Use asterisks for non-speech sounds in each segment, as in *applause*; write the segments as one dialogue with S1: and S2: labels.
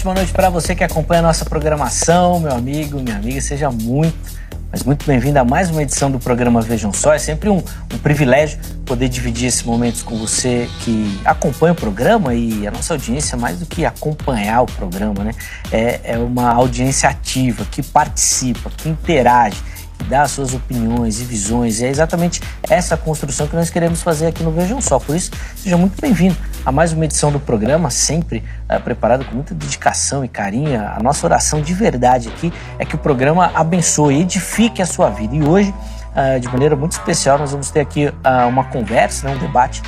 S1: ótima noite para você que acompanha a nossa programação, meu amigo, minha amiga. Seja muito, mas muito bem-vindo a mais uma edição do programa Vejam Só. É sempre um, um privilégio poder dividir esses momentos com você que acompanha o programa e a nossa audiência, mais do que acompanhar o programa, né? É, é uma audiência ativa, que participa, que interage dar suas opiniões e visões. E é exatamente essa construção que nós queremos fazer aqui no Vejam Só. Por isso, seja muito bem-vindo a mais uma edição do programa, sempre é, preparado com muita dedicação e carinho. A nossa oração de verdade aqui é que o programa abençoe edifique a sua vida. E hoje, Uh, de maneira muito especial, nós vamos ter aqui uh, uma conversa, né, um debate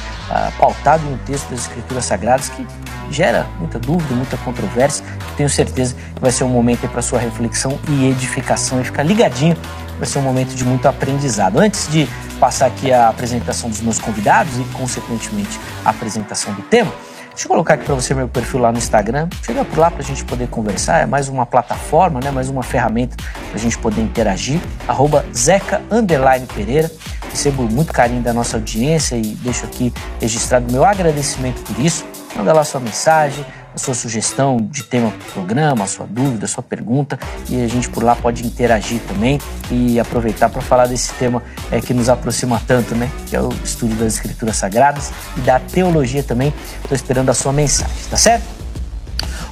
S1: pautado em um texto das Escrituras Sagradas que gera muita dúvida, muita controvérsia. Tenho certeza que vai ser um momento para sua reflexão e edificação. E ficar ligadinho vai ser um momento de muito aprendizado. Antes de passar aqui a apresentação dos meus convidados e, consequentemente, a apresentação do tema, Deixa eu colocar aqui para você meu perfil lá no Instagram. Chega por lá para a gente poder conversar. É mais uma plataforma, né? mais uma ferramenta para a gente poder interagir. Arroba Zeca Pereira. Recebo muito carinho da nossa audiência e deixo aqui registrado meu agradecimento por isso. Manda lá sua mensagem, a sua sugestão de tema para o programa, a sua dúvida, a sua pergunta e a gente por lá pode interagir também e aproveitar para falar desse tema é, que nos aproxima tanto, né? Que é o estudo das Escrituras Sagradas e da teologia também. Estou esperando a sua mensagem, tá certo?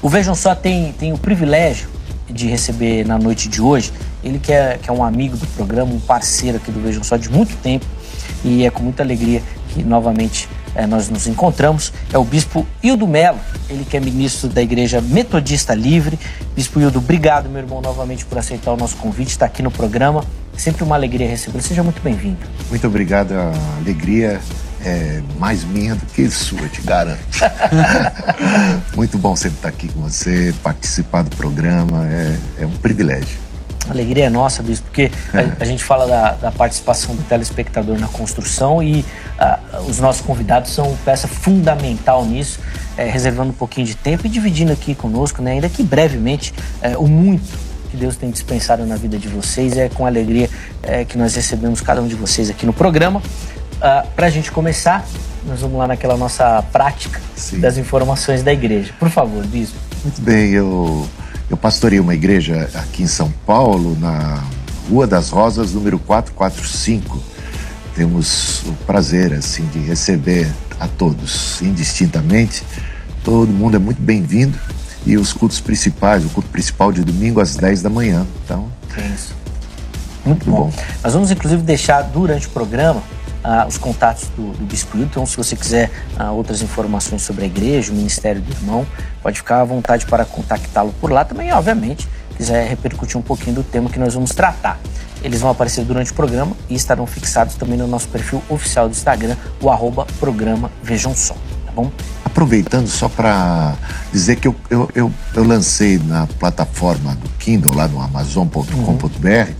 S1: O Vejam Só tem, tem o privilégio de receber na noite de hoje, ele que é, que é um amigo do programa, um parceiro aqui do Vejam Só de muito tempo e é com muita alegria que novamente é, nós nos encontramos é o Bispo Hildo Melo, ele que é ministro da Igreja Metodista Livre. Bispo Hildo, obrigado, meu irmão, novamente por aceitar o nosso convite, estar aqui no programa. É sempre uma alegria recebê-lo. Seja muito bem-vindo.
S2: Muito obrigado, a alegria é mais minha do que sua, te garanto. *laughs* muito bom sempre estar aqui com você, participar do programa, é, é um privilégio.
S1: A alegria é nossa, Bispo, porque a, é. a gente fala da, da, participação do telespectador na construção e uh, os nossos convidados são peça fundamental nisso, é, reservando um pouquinho de tempo e dividindo aqui conosco, né, ainda que brevemente, é, o muito que Deus tem dispensado na vida de vocês. É com alegria é, que nós recebemos cada um de vocês aqui no programa. Uh, Para a gente começar, nós vamos lá naquela nossa prática Sim. das informações da igreja. Por favor, Bispo.
S2: Muito bem, eu eu pastorei uma igreja aqui em São Paulo, na Rua das Rosas, número 445. Temos o prazer, assim, de receber a todos indistintamente. Todo mundo é muito bem-vindo. E os cultos principais, o culto principal de domingo às 10 da manhã. Então,
S1: é isso. Muito, muito bom. bom. Nós vamos, inclusive, deixar durante o programa ah, os contatos do, do Bispo Então, se você quiser ah, outras informações sobre a igreja, o Ministério do Irmão, pode ficar à vontade para contactá-lo por lá também, obviamente, quiser repercutir um pouquinho do tema que nós vamos tratar. Eles vão aparecer durante o programa e estarão fixados também no nosso perfil oficial do Instagram, o arroba programa Vejam Só, tá bom?
S2: Aproveitando só para dizer que eu, eu, eu, eu, lancei na plataforma do Kindle, lá no amazon.com.br, uhum.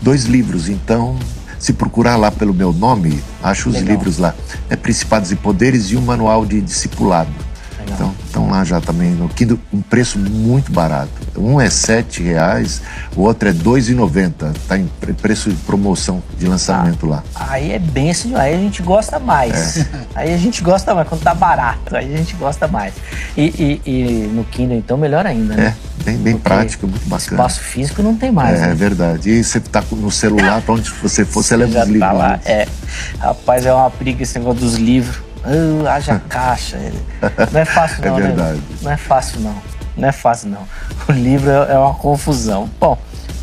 S2: dois livros, então se procurar lá pelo meu nome, acho os Legal. livros lá. É Principados e Poderes e um manual de discipulado. Então, estão lá já também no Kindle, um preço muito barato. Um é sete reais, o outro é dois e noventa. Está em preço de promoção de lançamento ah, lá.
S1: Aí é bem assim, aí a gente gosta mais. É. *laughs* Aí a gente gosta mais, quando tá barato, aí a gente gosta mais. E, e, e no Kindle, então, melhor ainda, né?
S2: É, bem, bem prático, muito bacana.
S1: Espaço físico não tem mais.
S2: É, né? é verdade. E você tá no celular, para onde você for, você, você leva os tá livros. Lá.
S1: É. Rapaz, é uma briga esse negócio dos livros Uh, haja caixa. Não é fácil *laughs* é não,
S2: é verdade. Né?
S1: Não é fácil não. Não é fácil não. O livro é, é uma confusão. Bom,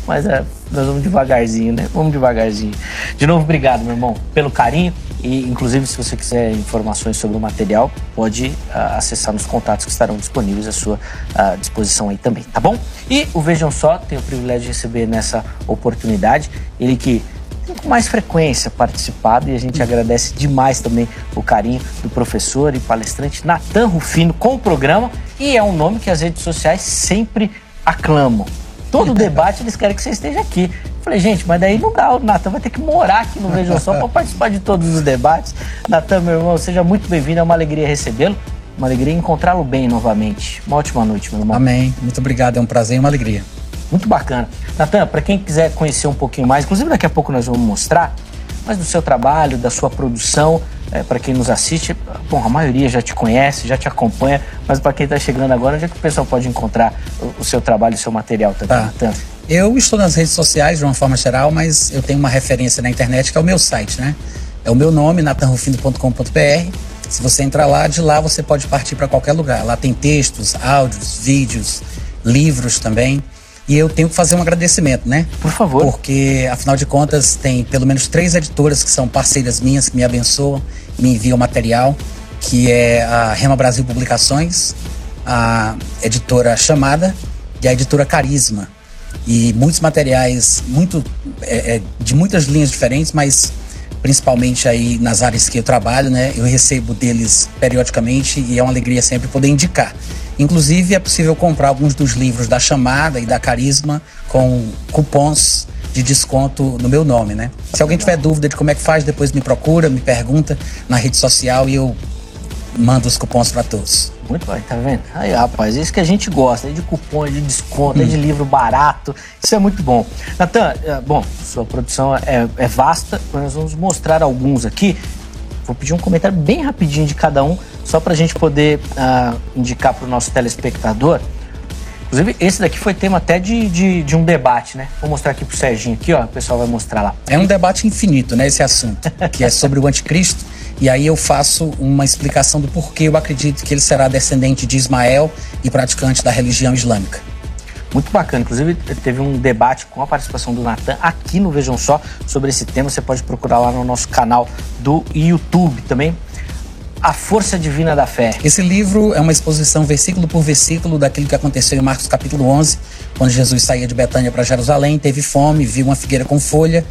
S1: mas é, nós vamos devagarzinho, né? Vamos devagarzinho. De novo, obrigado, meu irmão, pelo carinho. E, inclusive, se você quiser informações sobre o material, pode uh, acessar nos contatos que estarão disponíveis à sua uh, disposição aí também, tá bom? E o Vejam Só, tenho o privilégio de receber nessa oportunidade, ele que com mais frequência participado e a gente agradece demais também o carinho do professor e palestrante Natan Rufino com o programa e é um nome que as redes sociais sempre aclamam. Todo debate eles querem que você esteja aqui. Falei, gente, mas daí não dá, o Natan vai ter que morar aqui no Vejam Só para participar de todos os debates. Natan, meu irmão, seja muito bem-vindo, é uma alegria recebê-lo. Uma alegria encontrá-lo bem novamente. Uma ótima noite, meu irmão.
S3: Amém. Muito obrigado, é um prazer e uma alegria.
S1: Muito bacana. Natan, para quem quiser conhecer um pouquinho mais, inclusive daqui a pouco nós vamos mostrar, mas do seu trabalho, da sua produção, é, para quem nos assiste, bom, a maioria já te conhece, já te acompanha, mas para quem está chegando agora, onde é que o pessoal pode encontrar o, o seu trabalho, o seu material também?
S3: Tá. Eu estou nas redes sociais de uma forma geral, mas eu tenho uma referência na internet que é o meu site, né? É o meu nome, natanrufino.com.br. Se você entrar lá, de lá você pode partir para qualquer lugar. Lá tem textos, áudios, vídeos, livros também. E eu tenho que fazer um agradecimento, né?
S1: Por favor.
S3: Porque, afinal de contas, tem pelo menos três editoras que são parceiras minhas, que me abençoam, me enviam material, que é a Rema Brasil Publicações, a editora Chamada e a editora Carisma. E muitos materiais, muito é, é, de muitas linhas diferentes, mas principalmente aí nas áreas que eu trabalho, né? Eu recebo deles periodicamente e é uma alegria sempre poder indicar. Inclusive, é possível comprar alguns dos livros da Chamada e da Carisma com cupons de desconto no meu nome, né? Se alguém tiver dúvida de como é que faz, depois me procura, me pergunta na rede social e eu mando os cupons para todos.
S1: Muito bem, tá vendo? Aí, rapaz, isso que a gente gosta, é de cupom, de desconto, hum. é de hum. livro barato, isso é muito bom. Natan, é, bom, sua produção é, é vasta, nós vamos mostrar alguns aqui. Vou pedir um comentário bem rapidinho de cada um só para a gente poder uh, indicar para o nosso telespectador. Inclusive, esse daqui foi tema até de, de, de, um debate, né? Vou mostrar aqui pro Serginho aqui, ó. O pessoal vai mostrar lá.
S3: É um debate infinito, né, esse assunto, *laughs* que é sobre o anticristo. E aí eu faço uma explicação do porquê eu acredito que ele será descendente de Ismael e praticante da religião islâmica.
S1: Muito bacana. Inclusive, teve um debate com a participação do Natan aqui no Vejam Só sobre esse tema. Você pode procurar lá no nosso canal do YouTube também. A Força Divina da Fé.
S3: Esse livro é uma exposição versículo por versículo daquilo que aconteceu em Marcos capítulo 11, quando Jesus saía de Betânia para Jerusalém, teve fome, viu uma figueira com folha,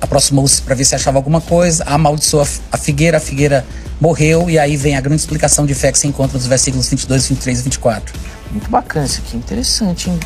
S3: aproximou-se para ver se achava alguma coisa, amaldiçoou a figueira, a figueira morreu, e aí vem a grande explicação de fé que se encontra nos versículos 22, 23 e 24.
S1: Muito bacana isso aqui, interessante, hein?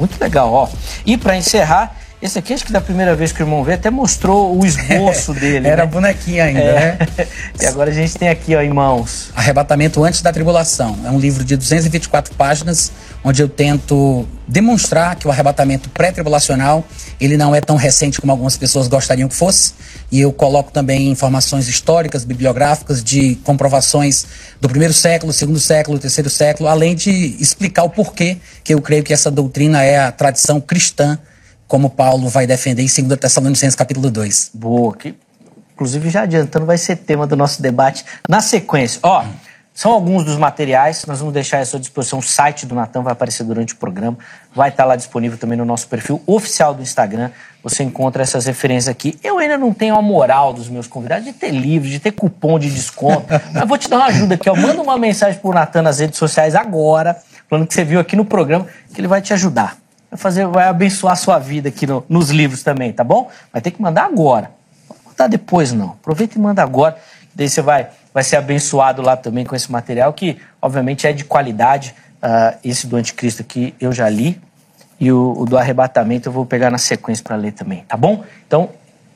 S1: Muito legal, ó. E para encerrar, esse aqui, acho que da primeira vez que o irmão veio, até mostrou o esboço *laughs* dele.
S3: Era
S1: né?
S3: bonequinha ainda, é.
S1: né? *laughs* e agora a gente tem aqui, ó, em mãos.
S3: Arrebatamento Antes da Tribulação. É um livro de 224 páginas, onde eu tento demonstrar que o arrebatamento pré-tribulacional ele não é tão recente como algumas pessoas gostariam que fosse. E eu coloco também informações históricas, bibliográficas, de comprovações do primeiro século, segundo século, terceiro século, além de explicar o porquê que eu creio que essa doutrina é a tradição cristã como Paulo vai defender em 2 Tessalonicenses capítulo 2.
S1: Boa, que inclusive já adiantando vai ser tema do nosso debate na sequência. Ó, são alguns dos materiais, nós vamos deixar à sua disposição o site do Natan, vai aparecer durante o programa, vai estar lá disponível também no nosso perfil oficial do Instagram, você encontra essas referências aqui. Eu ainda não tenho a moral dos meus convidados de ter livro, de ter cupom de desconto, *laughs* mas vou te dar uma ajuda aqui, ó, manda uma mensagem pro Natan nas redes sociais agora, falando que você viu aqui no programa, que ele vai te ajudar vai fazer, vai abençoar a sua vida aqui no, nos livros também, tá bom? Vai ter que mandar agora. Não mandar depois, não. Aproveita e manda agora. Daí você vai, vai ser abençoado lá também com esse material, que obviamente é de qualidade. Uh, esse do Anticristo aqui eu já li. E o, o do arrebatamento eu vou pegar na sequência para ler também, tá bom? Então,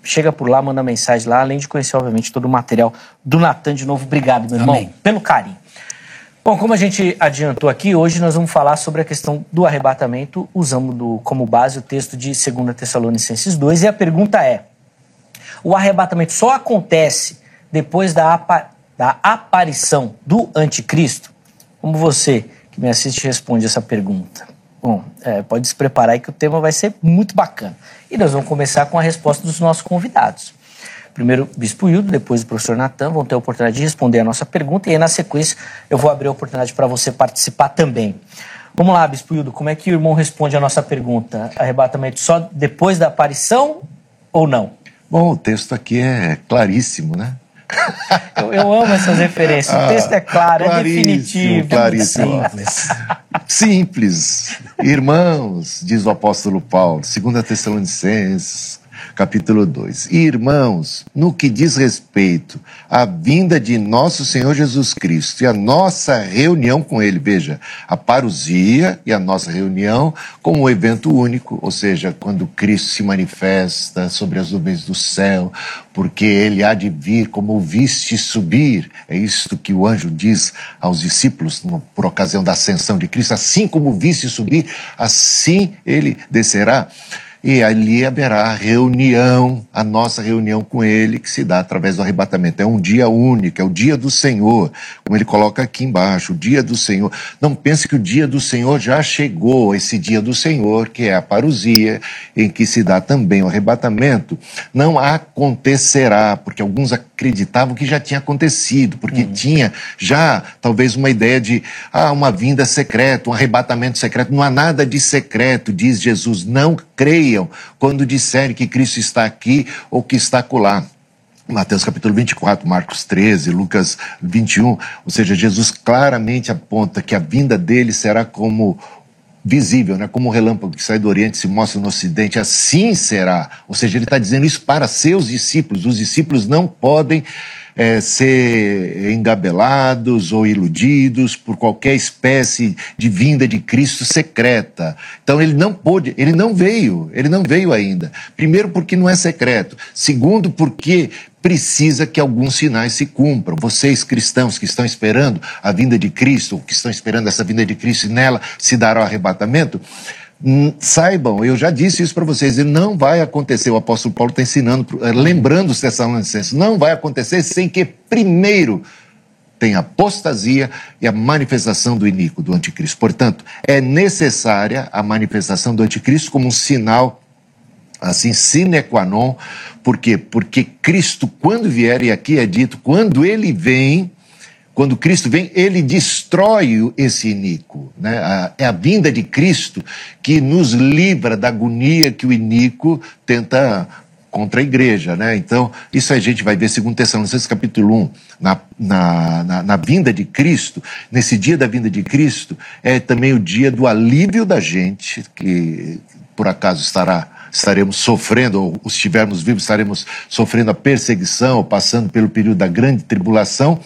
S1: chega por lá, manda mensagem lá, além de conhecer, obviamente, todo o material do Natan de novo. Obrigado, meu irmão, Amém. pelo carinho. Bom, como a gente adiantou aqui, hoje nós vamos falar sobre a questão do arrebatamento, usando do, como base o texto de 2 Tessalonicenses 2, e a pergunta é: o arrebatamento só acontece depois da, da aparição do anticristo? Como você que me assiste responde essa pergunta? Bom, é, pode se preparar que o tema vai ser muito bacana. E nós vamos começar com a resposta dos nossos convidados. Primeiro o Bispo Hildo, depois o professor Natan vão ter a oportunidade de responder a nossa pergunta e aí na sequência eu vou abrir a oportunidade para você participar também. Vamos lá, Bispo Hildo, como é que o irmão responde a nossa pergunta? Arrebatamento só depois da aparição ou não?
S2: Bom, o texto aqui é claríssimo, né? *laughs*
S1: Eu, eu, amo essas referências. O texto é claro, é definitivo.
S2: Claríssimo. Simples. Simples. Irmãos, diz o apóstolo Paulo, 2 Tessalonicenses, capítulo 2. Irmãos, no que diz respeito à vinda de nosso Senhor Jesus Cristo e a nossa reunião com Ele, veja, a parousia e a nossa reunião como um evento único, ou seja, quando Cristo se manifesta sobre as nuvens do céu, porque Ele há de vir como viste subir. É isto que o anjo diz aos discípulos por ocasião da ascensão de Cristo, assim como viste subir, assim Ele descerá. E ali haverá a reunião, a nossa reunião com Ele, que se dá através do arrebatamento. É um dia único, é o dia do Senhor, como ele coloca aqui embaixo, o dia do Senhor. Não pense que o dia do Senhor já chegou, esse dia do Senhor, que é a parousia, em que se dá também o arrebatamento, não acontecerá, porque alguns acreditavam que já tinha acontecido, porque uhum. tinha já talvez uma ideia de ah, uma vinda secreta, um arrebatamento secreto. Não há nada de secreto, diz Jesus. Não creiam quando disserem que Cristo está aqui ou que está acolá. Mateus capítulo 24, Marcos 13, Lucas 21, ou seja, Jesus claramente aponta que a vinda dele será como visível, né? como um relâmpago que sai do Oriente e se mostra no Ocidente, assim será. Ou seja, ele está dizendo isso para seus discípulos. Os discípulos não podem é, ser engabelados ou iludidos por qualquer espécie de vinda de Cristo secreta. Então ele não pôde, ele não veio, ele não veio ainda. Primeiro, porque não é secreto. Segundo, porque precisa que alguns sinais se cumpram. Vocês cristãos que estão esperando a vinda de Cristo, que estão esperando essa vinda de Cristo e nela se dará o arrebatamento, saibam, eu já disse isso para vocês, e não vai acontecer, o apóstolo Paulo está ensinando, eh, lembrando os Tessalonicenses, não vai acontecer sem que primeiro tenha apostasia e a manifestação do iníquo, do anticristo. Portanto, é necessária a manifestação do anticristo como um sinal assim sine qua non, por quê? Porque Cristo, quando vier, e aqui é dito, quando ele vem, quando Cristo vem, ele destrói esse iníquo. Né? é a vinda de Cristo que nos livra da agonia que o iníquo tenta contra a igreja, né? Então, isso a gente vai ver, segundo Tessalonicenses capítulo 1, na, na, na, na, vinda de Cristo, nesse dia da vinda de Cristo, é também o dia do alívio da gente, que por acaso estará estaremos sofrendo, ou estivermos vivos, estaremos sofrendo a perseguição, passando pelo período da grande tribulação,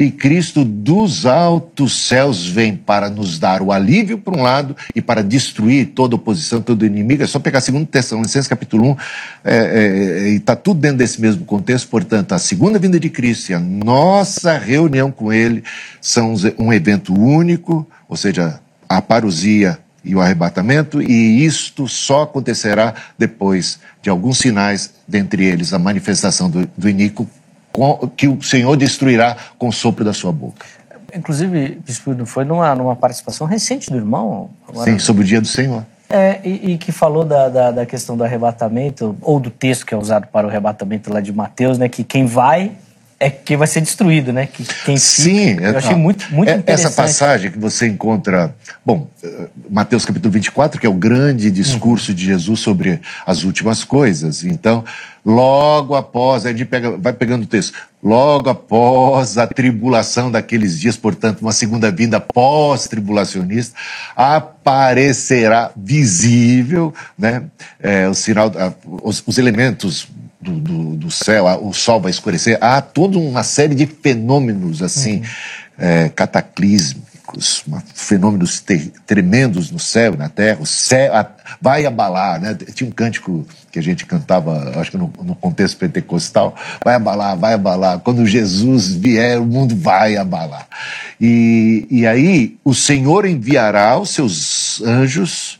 S2: e Cristo dos altos céus vem para nos dar o alívio por um lado e para destruir toda oposição, todo inimigo. É só pegar 2 Tessalonicenses capítulo 1 é, é, e está tudo dentro desse mesmo contexto. Portanto, a segunda vinda de Cristo e a nossa reunião com Ele são um evento único, ou seja, a parousia e o arrebatamento, e isto só acontecerá depois de alguns sinais, dentre eles a manifestação do, do iníquo que o Senhor destruirá com o sopro da sua boca.
S1: Inclusive, foi numa, numa participação recente do irmão?
S2: Agora... Sim, sobre o dia do Senhor.
S1: É, e, e, que falou da, da, da, questão do arrebatamento, ou do texto que é usado para o arrebatamento lá de Mateus, né? Que quem vai é quem vai ser destruído, né? Que quem
S2: Sim,
S1: fica, eu achei muito, muito
S2: é,
S1: interessante.
S2: Essa passagem que você encontra, bom, eh, Mateus capítulo 24, que é o grande discurso uhum. de Jesus sobre as últimas coisas. Então, logo após, a gente pega, vai pegando o texto, logo após a tribulação daqueles dias, portanto, uma segunda vinda pós-tribulacionista, aparecerá visível, né? É, o sinal, os, os elementos do, do, do, céu, o sol vai escurecer, há toda uma série de fenômenos assim, uhum. é, cataclísmicos, fenômenos tremendos no céu e na terra, o céu a, vai abalar, né? Tinha um cântico que a gente cantava, acho que no, no, contexto pentecostal, vai abalar, vai abalar, quando Jesus vier, o mundo vai abalar. E, e aí o Senhor enviará os seus anjos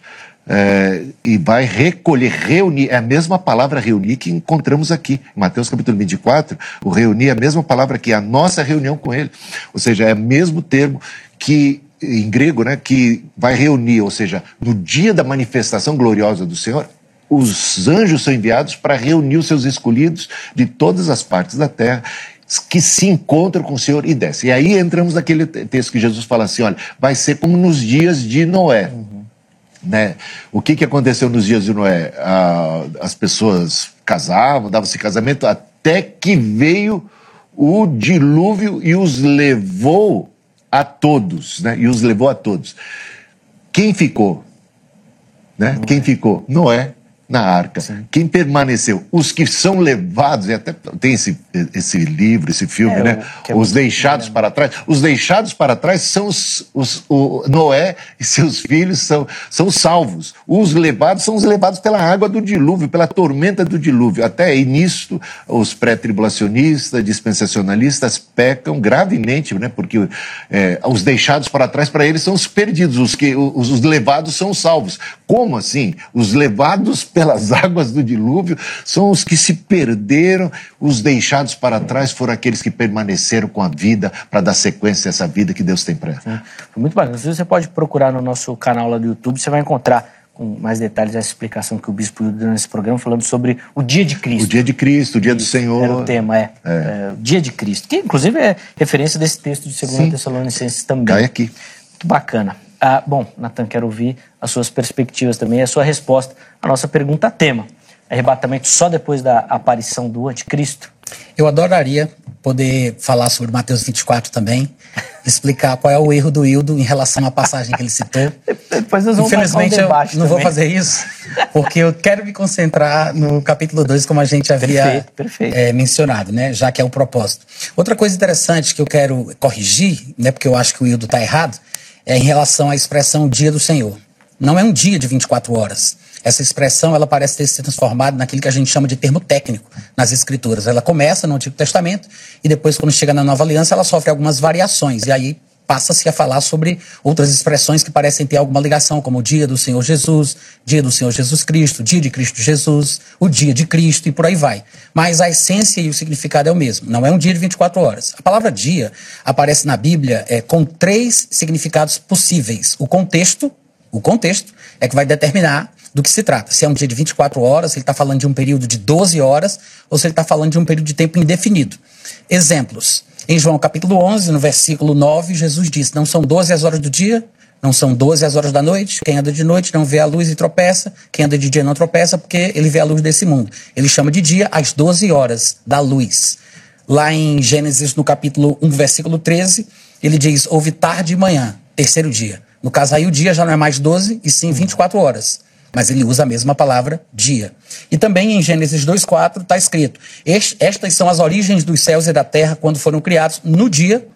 S2: é, e vai recolher, reunir, é a mesma palavra reunir que encontramos aqui, em Mateus capítulo 24, o reunir é a mesma palavra que a nossa reunião com ele, ou seja, é o mesmo termo que em grego, né, que vai reunir, ou seja, no dia da manifestação gloriosa do Senhor, os anjos são enviados para reunir os seus escolhidos de todas as partes da terra que se encontram com o Senhor e descem. E aí entramos naquele texto que Jesus fala assim: olha, vai ser como nos dias de Noé. Uhum. Né? O que, que aconteceu nos dias de Noé? Ah, as pessoas casavam, davam-se casamento, até que veio o dilúvio e os levou a todos, né? E os levou a todos. Quem ficou? Né? Quem ficou? Noé na arca. Sim. Quem permaneceu? Os que são levados, e até tem esse, esse livro, esse filme, é, né? É os deixados para né? trás. Os deixados para trás são os, os o Noé e seus filhos são, são salvos. Os levados são os levados pela água do dilúvio, pela tormenta do dilúvio. Até aí nisto, os pré-tribulacionistas, dispensacionalistas pecam gravemente, né? Porque é, os deixados para trás, para eles, são os perdidos. Os, que, os, os levados são os salvos. Como assim? Os levados pelas *laughs* águas do dilúvio são os que se perderam, os deixados para trás foram aqueles que permaneceram com a vida para dar sequência a essa vida que Deus tem para ela.
S1: Muito bacana. Você pode procurar no nosso canal lá do YouTube, você vai encontrar com mais detalhes essa explicação que o bispo deu nesse programa, falando sobre o dia de Cristo.
S2: O dia de Cristo, o dia do Senhor.
S1: Era o tema, é. é. é o dia de Cristo, que inclusive é referência desse texto de 2 Tessalonicenses também.
S2: Cai aqui.
S1: Muito bacana. Ah, bom, Natan, quero ouvir as suas perspectivas também, a sua resposta à nossa pergunta tema. Arrebatamento só depois da aparição do anticristo?
S3: Eu adoraria poder falar sobre Mateus 24 também, explicar qual é o erro do Hildo em relação à passagem que ele citou.
S1: Depois nós vamos
S3: Infelizmente,
S1: um
S3: eu não
S1: também.
S3: vou fazer isso, porque eu quero me concentrar no capítulo 2, como a gente havia
S1: perfeito, perfeito.
S3: É, mencionado, né? já que é o propósito. Outra coisa interessante que eu quero corrigir, né, porque eu acho que o Hildo está errado, é em relação à expressão dia do Senhor. Não é um dia de 24 horas. Essa expressão ela parece ter se transformado naquilo que a gente chama de termo técnico nas escrituras. Ela começa no Antigo Testamento e depois, quando chega na Nova Aliança, ela sofre algumas variações. E aí passa-se a falar sobre outras expressões que parecem ter alguma ligação, como o dia do Senhor Jesus, dia do Senhor Jesus Cristo, dia de Cristo Jesus, o dia de Cristo e por aí vai. Mas a essência e o significado é o mesmo. Não é um dia de 24 horas. A palavra dia aparece na Bíblia é, com três significados possíveis. O contexto, o contexto é que vai determinar do que se trata. Se é um dia de 24 horas, se ele está falando de um período de 12 horas, ou se ele está falando de um período de tempo indefinido. Exemplos. Em João capítulo 11, no versículo 9, Jesus diz: Não são 12 as horas do dia, não são 12 as horas da noite. Quem anda de noite não vê a luz e tropeça. Quem anda de dia não tropeça porque ele vê a luz desse mundo. Ele chama de dia as 12 horas da luz. Lá em Gênesis, no capítulo 1, versículo 13, ele diz: Houve tarde e manhã, terceiro dia. No caso aí, o dia já não é mais 12, e sim 24 horas. Mas ele usa a mesma palavra dia. E também em Gênesis 2,4 está escrito: Estas são as origens dos céus e da terra quando foram criados no dia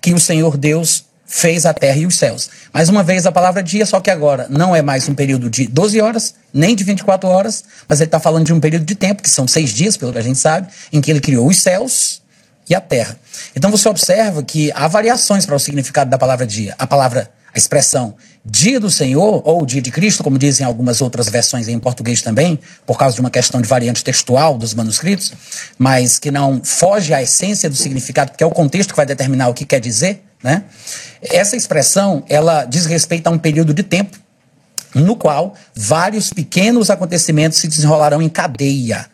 S3: que o Senhor Deus fez a terra e os céus. Mais uma vez a palavra dia, só que agora não é mais um período de 12 horas, nem de 24 horas, mas ele está falando de um período de tempo, que são seis dias, pelo que a gente sabe, em que ele criou os céus e a terra. Então você observa que há variações para o significado da palavra dia. A palavra a expressão dia do Senhor ou dia de Cristo, como dizem algumas outras versões em português também, por causa de uma questão de variante textual dos manuscritos, mas que não foge à essência do significado, porque é o contexto que vai determinar o que quer dizer, né? Essa expressão, ela diz respeito a um período de tempo no qual vários pequenos acontecimentos se desenrolarão em cadeia.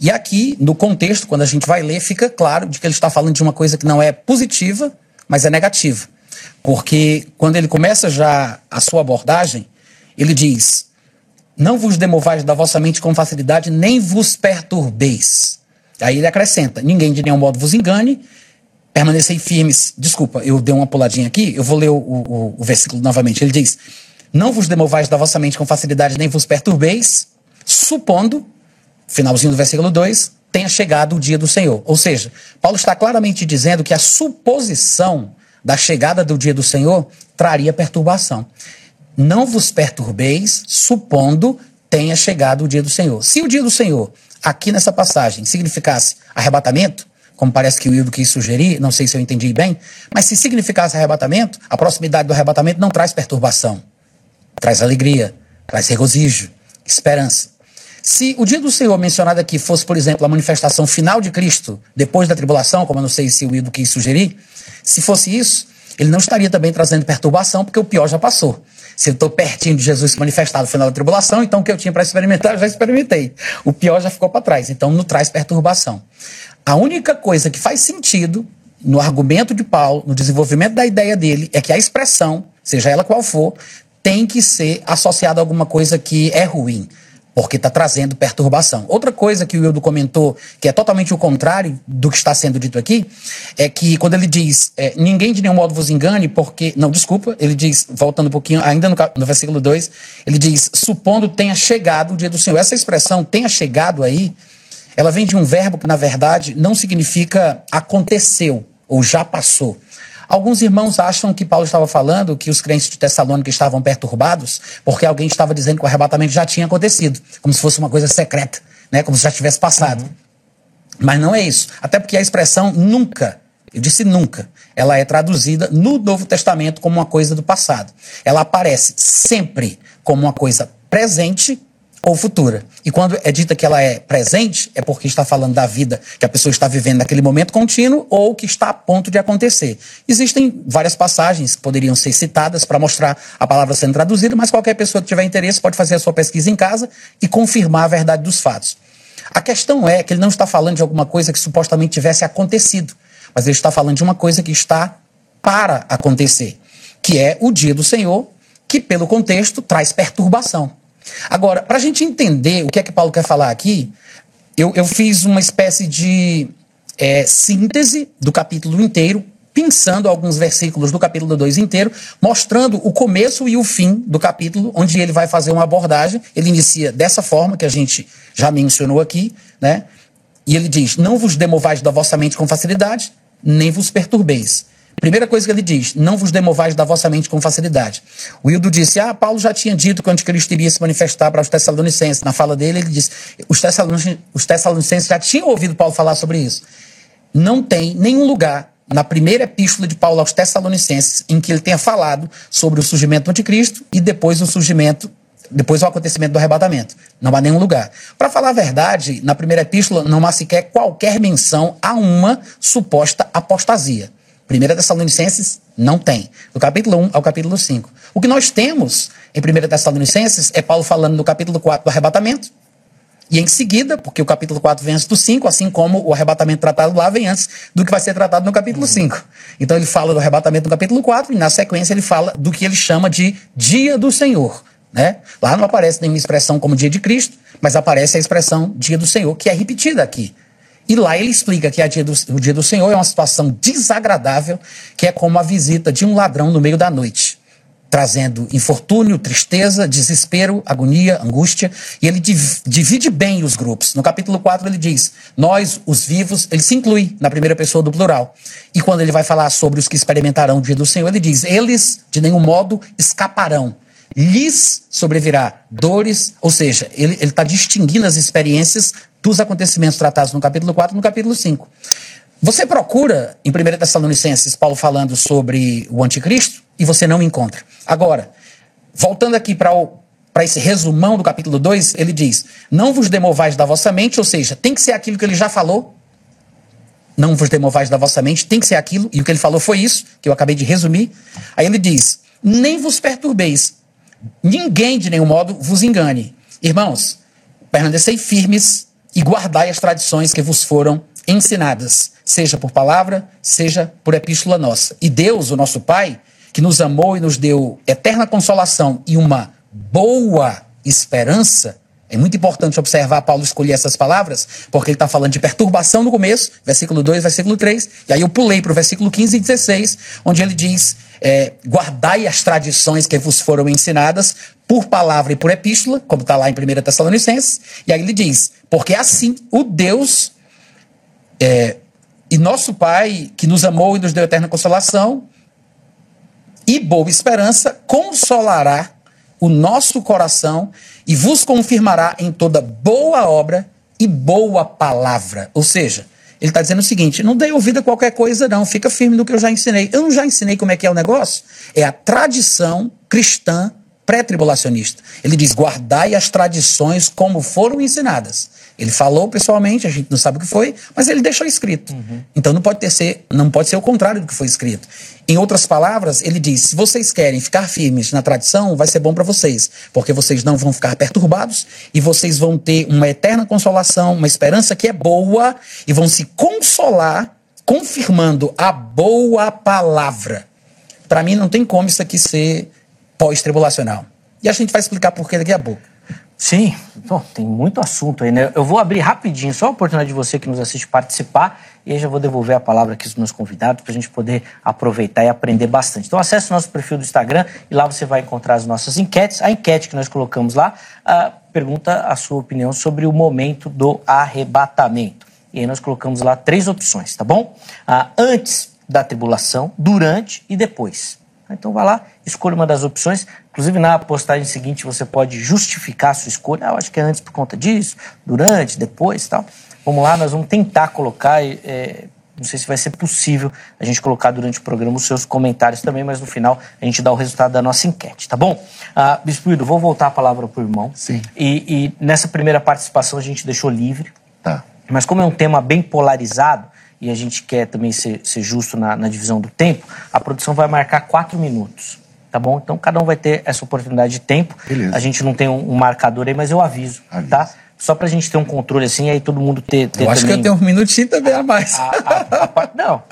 S3: E aqui, no contexto, quando a gente vai ler, fica claro de que ele está falando de uma coisa que não é positiva, mas é negativa. Porque quando ele começa já a sua abordagem, ele diz: Não vos demovais da vossa mente com facilidade, nem vos perturbeis. Aí ele acrescenta: Ninguém de nenhum modo vos engane, permanecei firmes. Desculpa, eu dei uma puladinha aqui, eu vou ler o, o, o versículo novamente. Ele diz: Não vos demovais da vossa mente com facilidade, nem vos perturbeis, supondo, finalzinho do versículo 2, tenha chegado o dia do Senhor. Ou seja, Paulo está claramente dizendo que a suposição da chegada do dia do Senhor traria perturbação. Não vos perturbeis, supondo tenha chegado o dia do Senhor. Se o dia do Senhor, aqui nessa passagem, significasse arrebatamento, como parece que o Hildo quis sugerir, não sei se eu entendi bem, mas se significasse arrebatamento, a proximidade do arrebatamento não traz perturbação, traz alegria, traz regozijo, esperança. Se o dia do Senhor mencionado aqui fosse, por exemplo, a manifestação final de Cristo depois da tribulação, como eu não sei se o Hildo quis sugerir, se fosse isso, ele não estaria também trazendo perturbação, porque o pior já passou. Se eu estou pertinho de Jesus se manifestar no final da tribulação, então o que eu tinha para experimentar, eu *laughs* já experimentei. O pior já ficou para trás, então não traz perturbação. A única coisa que faz sentido no argumento de Paulo, no desenvolvimento da ideia dele, é que a expressão, seja ela qual for, tem que ser associada a alguma coisa que é ruim porque está trazendo perturbação. Outra coisa que o Wildo comentou, que é totalmente o contrário do que está sendo dito aqui, é que quando ele diz, é, ninguém de nenhum modo vos engane, porque. Não, desculpa, ele diz, voltando um pouquinho, ainda no, no versículo 2, ele diz, supondo tenha chegado o dia do Senhor. Essa expressão, tenha chegado aí, ela vem de um verbo que, na verdade, não significa aconteceu ou já passou. Alguns irmãos acham que Paulo estava falando que os crentes de Tessalônica estavam perturbados porque alguém estava dizendo que o arrebatamento já tinha acontecido, como se fosse uma coisa secreta, né? como se já tivesse passado. Uhum. Mas não é isso. Até porque a expressão nunca, eu disse nunca, ela é traduzida no Novo Testamento como uma coisa do passado. Ela aparece sempre como uma coisa presente ou futura. E quando é dita que ela é presente, é porque está falando da vida que a pessoa está vivendo naquele momento contínuo ou que está a ponto de acontecer. Existem várias passagens que poderiam ser citadas para mostrar a palavra sendo traduzida, mas qualquer pessoa que tiver interesse pode fazer a sua pesquisa em casa e confirmar a verdade dos fatos. A questão é que ele não está falando de alguma coisa que supostamente tivesse acontecido, mas ele está falando de uma coisa que está para acontecer, que é o dia do Senhor, que pelo contexto traz perturbação. Agora, para a gente entender o que é que Paulo quer falar aqui, eu, eu fiz uma espécie de é, síntese do capítulo inteiro, pensando alguns versículos do capítulo 2 inteiro, mostrando o começo e o fim do capítulo, onde ele vai fazer uma abordagem. Ele inicia dessa forma, que a gente já mencionou aqui, né? E ele diz: Não vos demovais da vossa mente com facilidade, nem vos perturbeis. Primeira coisa que ele diz: não vos demovais da vossa mente com facilidade. O Hildo disse: Ah, Paulo já tinha dito que o anticristo iria se manifestar para os Tessalonicenses. Na fala dele, ele disse: os Tessalonicenses, os Tessalonicenses já tinham ouvido Paulo falar sobre isso. Não tem nenhum lugar na primeira epístola de Paulo aos Tessalonicenses em que ele tenha falado sobre o surgimento do anticristo e depois o surgimento depois o acontecimento do arrebatamento. Não há nenhum lugar. Para falar a verdade, na primeira epístola não há sequer qualquer menção a uma suposta apostasia. Primeira Tessalonicenses não tem. Do capítulo 1 ao capítulo 5. O que nós temos em 1 Tessalonicenses é Paulo falando no capítulo 4 do arrebatamento. E em seguida, porque o capítulo 4 vem antes do 5, assim como o arrebatamento tratado lá vem antes do que vai ser tratado no capítulo 5. Então ele fala do arrebatamento no capítulo 4 e na sequência ele fala do que ele chama de dia do Senhor. Né? Lá não aparece nenhuma expressão como dia de Cristo, mas aparece a expressão dia do Senhor, que é repetida aqui. E lá ele explica que dia do, o dia do Senhor é uma situação desagradável, que é como a visita de um ladrão no meio da noite, trazendo infortúnio, tristeza, desespero, agonia, angústia, e ele div, divide bem os grupos. No capítulo 4 ele diz: Nós, os vivos, ele se inclui na primeira pessoa do plural. E quando ele vai falar sobre os que experimentarão o dia do Senhor, ele diz: Eles de nenhum modo escaparão lhes sobrevirá dores, ou seja, ele está distinguindo as experiências dos acontecimentos tratados no capítulo 4 e no capítulo 5. Você procura em 1 Tessalonicenses Paulo falando sobre o anticristo e você não encontra. Agora, voltando aqui para para esse resumão do capítulo 2, ele diz: Não vos demovais da vossa mente, ou seja, tem que ser aquilo que ele já falou. Não vos demovais da vossa mente, tem que ser aquilo, e o que ele falou foi isso, que eu acabei de resumir. Aí ele diz: Nem vos perturbeis, ninguém de nenhum modo vos engane. Irmãos, permanecei firmes e guardai as tradições que vos foram ensinadas, seja por palavra, seja por epístola nossa. E Deus, o nosso Pai, que nos amou e nos deu eterna consolação e uma boa esperança, é muito importante observar Paulo escolher essas palavras, porque ele está falando de perturbação no começo, versículo 2, versículo 3, e aí eu pulei para o versículo 15 e 16, onde ele diz: é, guardai as tradições que vos foram ensinadas por palavra e por epístola, como está lá em 1 Tessalonicenses, e aí ele diz: porque assim o Deus é, e nosso Pai, que nos amou e nos deu eterna consolação e boa esperança, consolará o nosso coração e vos confirmará em toda boa obra e boa palavra. Ou seja, ele está dizendo o seguinte: não dê ouvido a qualquer coisa, não. Fica firme no que eu já ensinei. Eu não já ensinei como é que é o negócio? É a tradição cristã pré-tribulacionista. Ele diz: guardai as tradições como foram ensinadas. Ele falou pessoalmente, a gente não sabe o que foi, mas ele deixou escrito. Uhum. Então não pode ter ser, não pode ser o contrário do que foi escrito. Em outras palavras, ele diz: se vocês querem ficar firmes na tradição, vai ser bom para vocês, porque vocês não vão ficar perturbados e vocês vão ter uma eterna consolação, uma esperança que é boa e vão se consolar confirmando a boa palavra. Para mim não tem como isso aqui ser pós-tribulacional. E a gente vai explicar por que daqui a pouco.
S1: Sim, tem muito assunto aí, né? Eu vou abrir rapidinho, só a oportunidade de você que nos assiste participar, e aí já vou devolver a palavra aqui aos meus convidados para a gente poder aproveitar e aprender bastante. Então acesse o nosso perfil do Instagram e lá você vai encontrar as nossas enquetes. A enquete que nós colocamos lá uh, pergunta a sua opinião sobre o momento do arrebatamento. E aí nós colocamos lá três opções, tá bom? Uh, antes da tribulação, durante e depois. Então vá lá, escolha uma das opções. Inclusive na postagem seguinte você pode justificar a sua escolha. Ah, eu acho que é antes por conta disso, durante, depois tal. Vamos lá, nós vamos tentar colocar é, Não sei se vai ser possível a gente colocar durante o programa os seus comentários também, mas no final a gente dá o resultado da nossa enquete, tá bom? Uh, Bispo Ildo, vou voltar a palavra para o irmão.
S2: Sim.
S1: E, e, nessa primeira participação a gente deixou livre.
S2: Tá.
S1: Mas como é um tema bem polarizado e a gente quer também ser, ser justo na, na divisão do tempo, a produção vai marcar quatro minutos tá bom? Então cada um vai ter essa oportunidade de tempo.
S2: Beleza.
S1: A gente não tem um, um marcador aí, mas eu aviso,
S2: Avisa.
S1: tá? Só pra gente ter um controle assim, aí todo mundo ter, ter
S3: Eu acho
S1: também...
S3: que eu tenho um minutinho também a mais.
S1: A, a, a, não,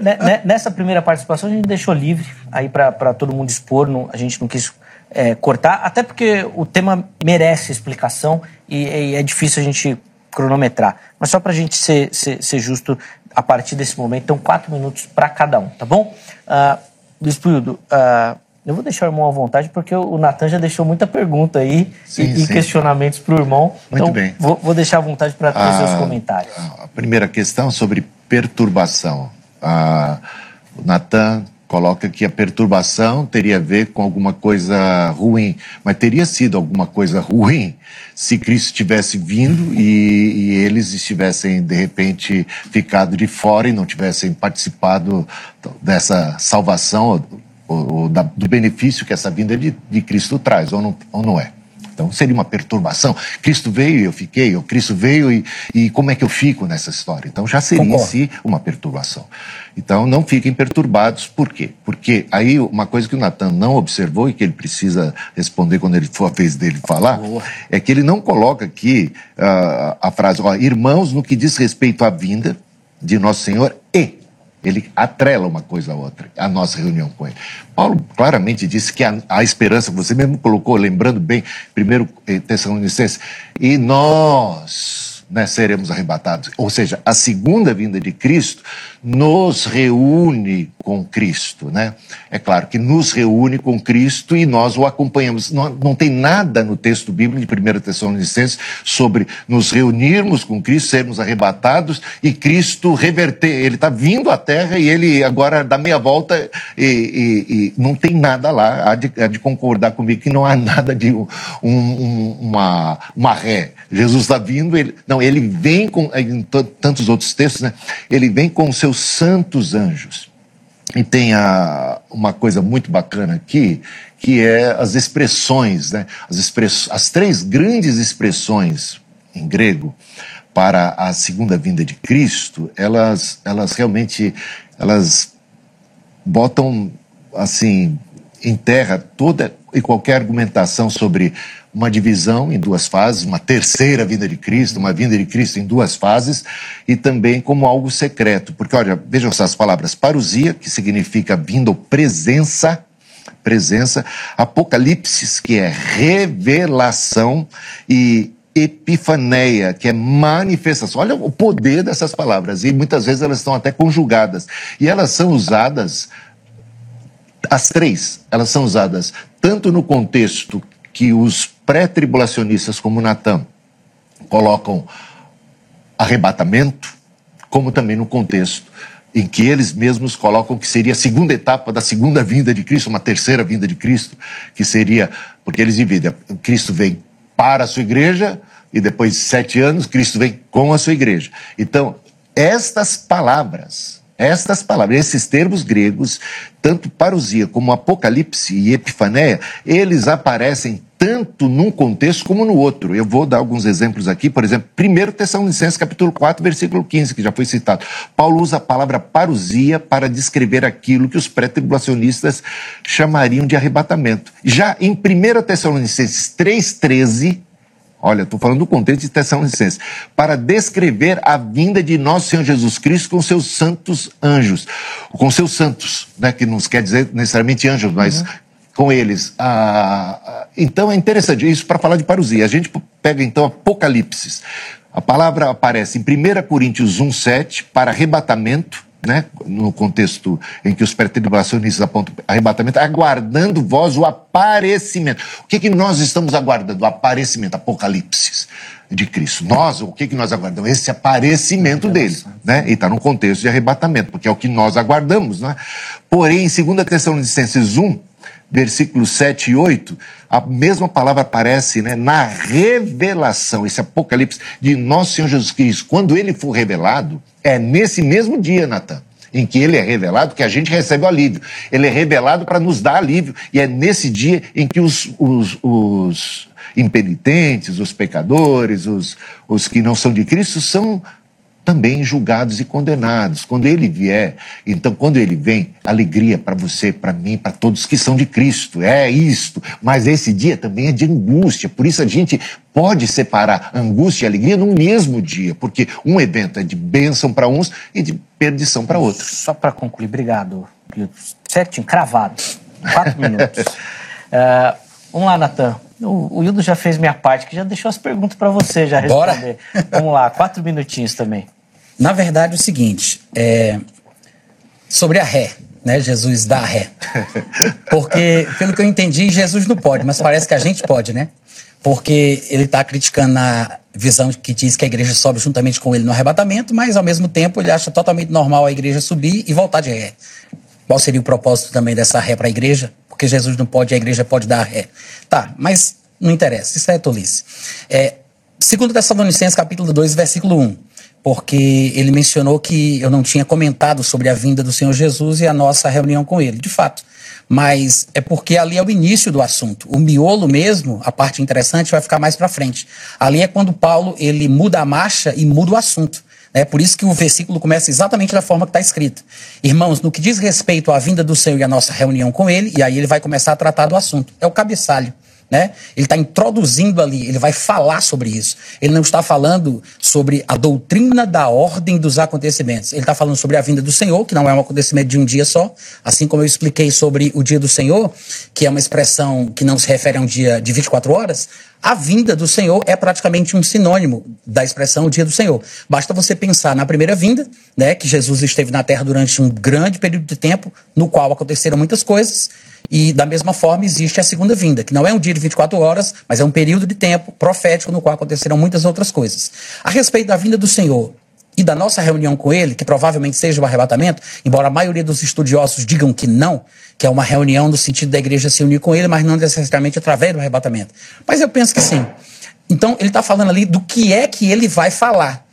S1: né, né, nessa primeira participação a gente deixou livre aí para todo mundo expor, não, a gente não quis é, cortar, até porque o tema merece explicação e, e, é difícil a gente cronometrar. Mas só para a gente ser, ser, ser, justo a partir desse momento, então quatro minutos para cada um, tá bom? Uh, Luiz Puildo, uh, eu vou deixar o irmão à vontade, porque o Natan já deixou muita pergunta aí
S2: sim,
S1: e,
S2: sim.
S1: questionamentos para o irmão.
S2: Muito
S1: então,
S2: bem.
S1: Vou, vou, deixar à vontade para ter
S2: a,
S1: seus comentários.
S2: A primeira questão sobre perturbação. O Natan coloca que a perturbação teria a ver com alguma coisa ruim, mas teria sido alguma coisa ruim se Cristo tivesse vindo e, e eles estivessem, de repente, ficado de fora e não tivessem participado dessa salvação o, o, da, do benefício que essa vinda de, de Cristo traz, ou não, ou não é. Então seria uma perturbação. Cristo veio e eu fiquei, ou Cristo veio e, e como é que eu fico nessa história? Então já seria
S3: Concordo.
S2: em si uma perturbação. Então não fiquem perturbados, por quê? Porque aí uma coisa que o Natan não observou e que ele precisa responder quando ele for a vez dele falar,
S1: Boa.
S2: é que ele não coloca aqui uh, a frase, ó, irmãos, no que diz respeito à vinda de Nosso Senhor ele atrela uma coisa à outra, a nossa reunião com ele. Paulo claramente disse que a, a esperança, você mesmo colocou, lembrando bem, primeiro eh, Tessalonicenses, e nós né, seremos arrebatados. Ou seja, a segunda vinda de Cristo nos reúne com Cristo. Né? É claro que nos reúne com Cristo e nós o acompanhamos. Não, não tem nada no texto bíblico de 1 Tessalonicenses sobre nos reunirmos com Cristo, sermos arrebatados e Cristo reverter. Ele está vindo à terra e ele agora dá meia volta e, e, e não tem nada lá. Há de, há de, concordar comigo que não há nada de um, um, uma, uma ré. Jesus está vindo, ele, não, ele vem com, em tantos outros textos, né? Ele vem com os seus santos anjos. E tem a, uma coisa muito bacana aqui, que é as expressões, né? As, express, as três grandes expressões em grego para a segunda vinda de Cristo, elas, elas realmente, elas botam, assim, em terra toda e qualquer argumentação sobre uma divisão em duas fases, uma terceira vinda de Cristo, uma vinda de Cristo em duas fases, e também como algo secreto. Porque, olha, vejam essas palavras: parousia, que significa vinda ou presença, presença, apocalipse, que é revelação, e epifaneia, que é manifestação. Olha o poder dessas palavras, e muitas vezes elas estão até conjugadas, e elas são usadas as três, elas são usadas tanto no contexto que os pré-tribulacionistas, como Natan, colocam arrebatamento, como também no contexto em que eles mesmos colocam que seria a segunda etapa da segunda vinda de Cristo, uma terceira vinda de Cristo, que seria, porque eles dividem, Cristo vem para a sua igreja e depois de sete anos, Cristo vem com a sua igreja. Então, estas palavras, estas palavras, esses termos gregos, tanto parousia como apocalipse e epifaneia, eles aparecem tanto num contexto como no outro. Eu vou dar alguns exemplos aqui, por exemplo, 1 Tessalonicenses capítulo 4, versículo 15, que já foi citado. Paulo usa a palavra parousia para descrever aquilo que os pré-tribulacionistas chamariam de arrebatamento. Já em 1 Tessalonicenses 3,13, Olha, estou falando do contexto de Tessalonicenses. Para descrever a vinda de nosso Senhor Jesus Cristo com seus santos anjos. Com seus santos, né? Que não quer dizer necessariamente anjos, mas uhum. Com eles. Ah, então é interessante isso para falar de parousia. A gente pega então Apocalipse. A palavra aparece em 1 Coríntios 1,7 para arrebatamento né, no contexto em que os pré-tribulacionistas apontam arrebatamento, aguardando vós o aparecimento. O que, que nós estamos aguardando? O aparecimento, apocalipse de Cristo. Nós, o que, que nós aguardamos? Esse aparecimento dele, né? E está no contexto de arrebatamento, porque é o que nós aguardamos, né? Porém, em 2 Tessalonicenses 1, versículos 7 e 8, a mesma palavra aparece né, na revelação, esse Apocalipse de nosso Senhor Jesus Cristo. Quando ele for revelado, é nesse mesmo dia, Natan, em que ele é revelado, que a gente recebe o alívio. Ele é revelado para nos dar alívio. E é nesse dia em que os, os, os impenitentes, os pecadores, os, os que não são de Cristo, são também julgados e condenados. Quando ele vier, então, quando ele vem, alegria para você, para mim, para todos que são de Cristo. É isto. Mas esse dia também é de angústia. Por isso a gente pode separar angústia e alegria no mesmo dia, porque um evento é de bênção para uns e de perdição para outros.
S1: Só para concluir, obrigado. Certinho, cravado. Quatro minutos. Uh, *laughs* vamos lá, Natan. O, o Hildo já fez minha parte, que já deixou as perguntas para você já responder. Bora. Vamos lá, quatro minutinhos também.
S3: Na verdade, é o seguinte, é, sobre a ré, né? Jesus dá a ré. Porque, pelo que eu entendi, Jesus não pode, mas parece que a gente pode, né? Porque ele está criticando a visão que diz que a igreja sobe juntamente com ele no arrebatamento, mas ao mesmo tempo ele acha totalmente normal a igreja subir e voltar de ré. Qual seria o propósito também dessa ré para a igreja? Porque Jesus não pode, a igreja pode dar ré. Tá, mas não interessa, isso é tolice. É, segundo Tessalonicenses, capítulo 2, versículo 1, porque ele mencionou que eu não tinha comentado sobre a vinda do Senhor Jesus e a nossa reunião com ele. De fato, mas é porque ali é o início do assunto. O miolo mesmo, a parte interessante, vai ficar mais para frente. Ali é quando Paulo ele muda a marcha e muda o assunto. É por isso que o versículo começa exatamente da forma que está escrito. Irmãos, no que diz respeito à vinda do Senhor e à nossa reunião com Ele, e aí ele vai começar a tratar do assunto. É o cabeçalho. Né? Ele está introduzindo ali, ele vai falar sobre isso. Ele não está falando sobre a doutrina da ordem dos acontecimentos. Ele está falando sobre a vinda do Senhor, que não é um acontecimento de um dia só, assim como eu expliquei sobre o dia do Senhor, que é uma expressão que não se refere a um dia de 24 horas. A vinda do Senhor é praticamente um sinônimo da expressão o dia do Senhor. Basta você pensar na primeira vinda, né, que Jesus esteve na terra durante um grande período de tempo, no qual aconteceram muitas coisas e da mesma forma existe a segunda vinda, que não é um dia de 24 horas, mas é um período de tempo profético no qual acontecerão muitas outras coisas. A respeito da vinda do Senhor e da nossa reunião com ele, que provavelmente seja o arrebatamento, embora a maioria dos estudiosos digam que não, que é uma reunião no sentido da igreja se unir com ele, mas não necessariamente através do arrebatamento. Mas eu penso que sim. Então, ele está falando ali do que é que ele vai falar.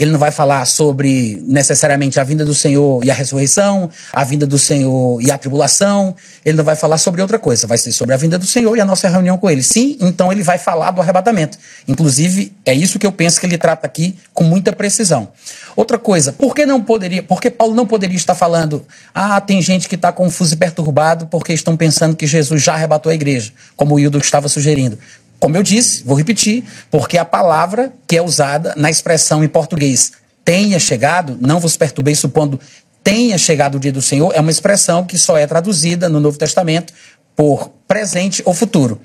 S3: Ele não vai falar sobre necessariamente a vinda do Senhor e a ressurreição, a vinda do Senhor e a tribulação. Ele não vai falar sobre outra coisa. Vai ser sobre a vinda do Senhor e a nossa reunião com Ele. Sim, então ele vai falar do arrebatamento. Inclusive, é isso que eu penso que ele trata aqui com muita precisão. Outra coisa, por que não poderia, por que Paulo não poderia estar falando, ah, tem gente que está confuso e perturbado porque estão pensando que Jesus já arrebatou a igreja, como o Hildo estava sugerindo. Como eu disse, vou repetir, porque a palavra que é usada na expressão em português tenha chegado, não vos perturbei supondo tenha chegado o dia do Senhor, é uma expressão que só é traduzida no Novo Testamento por presente ou futuro.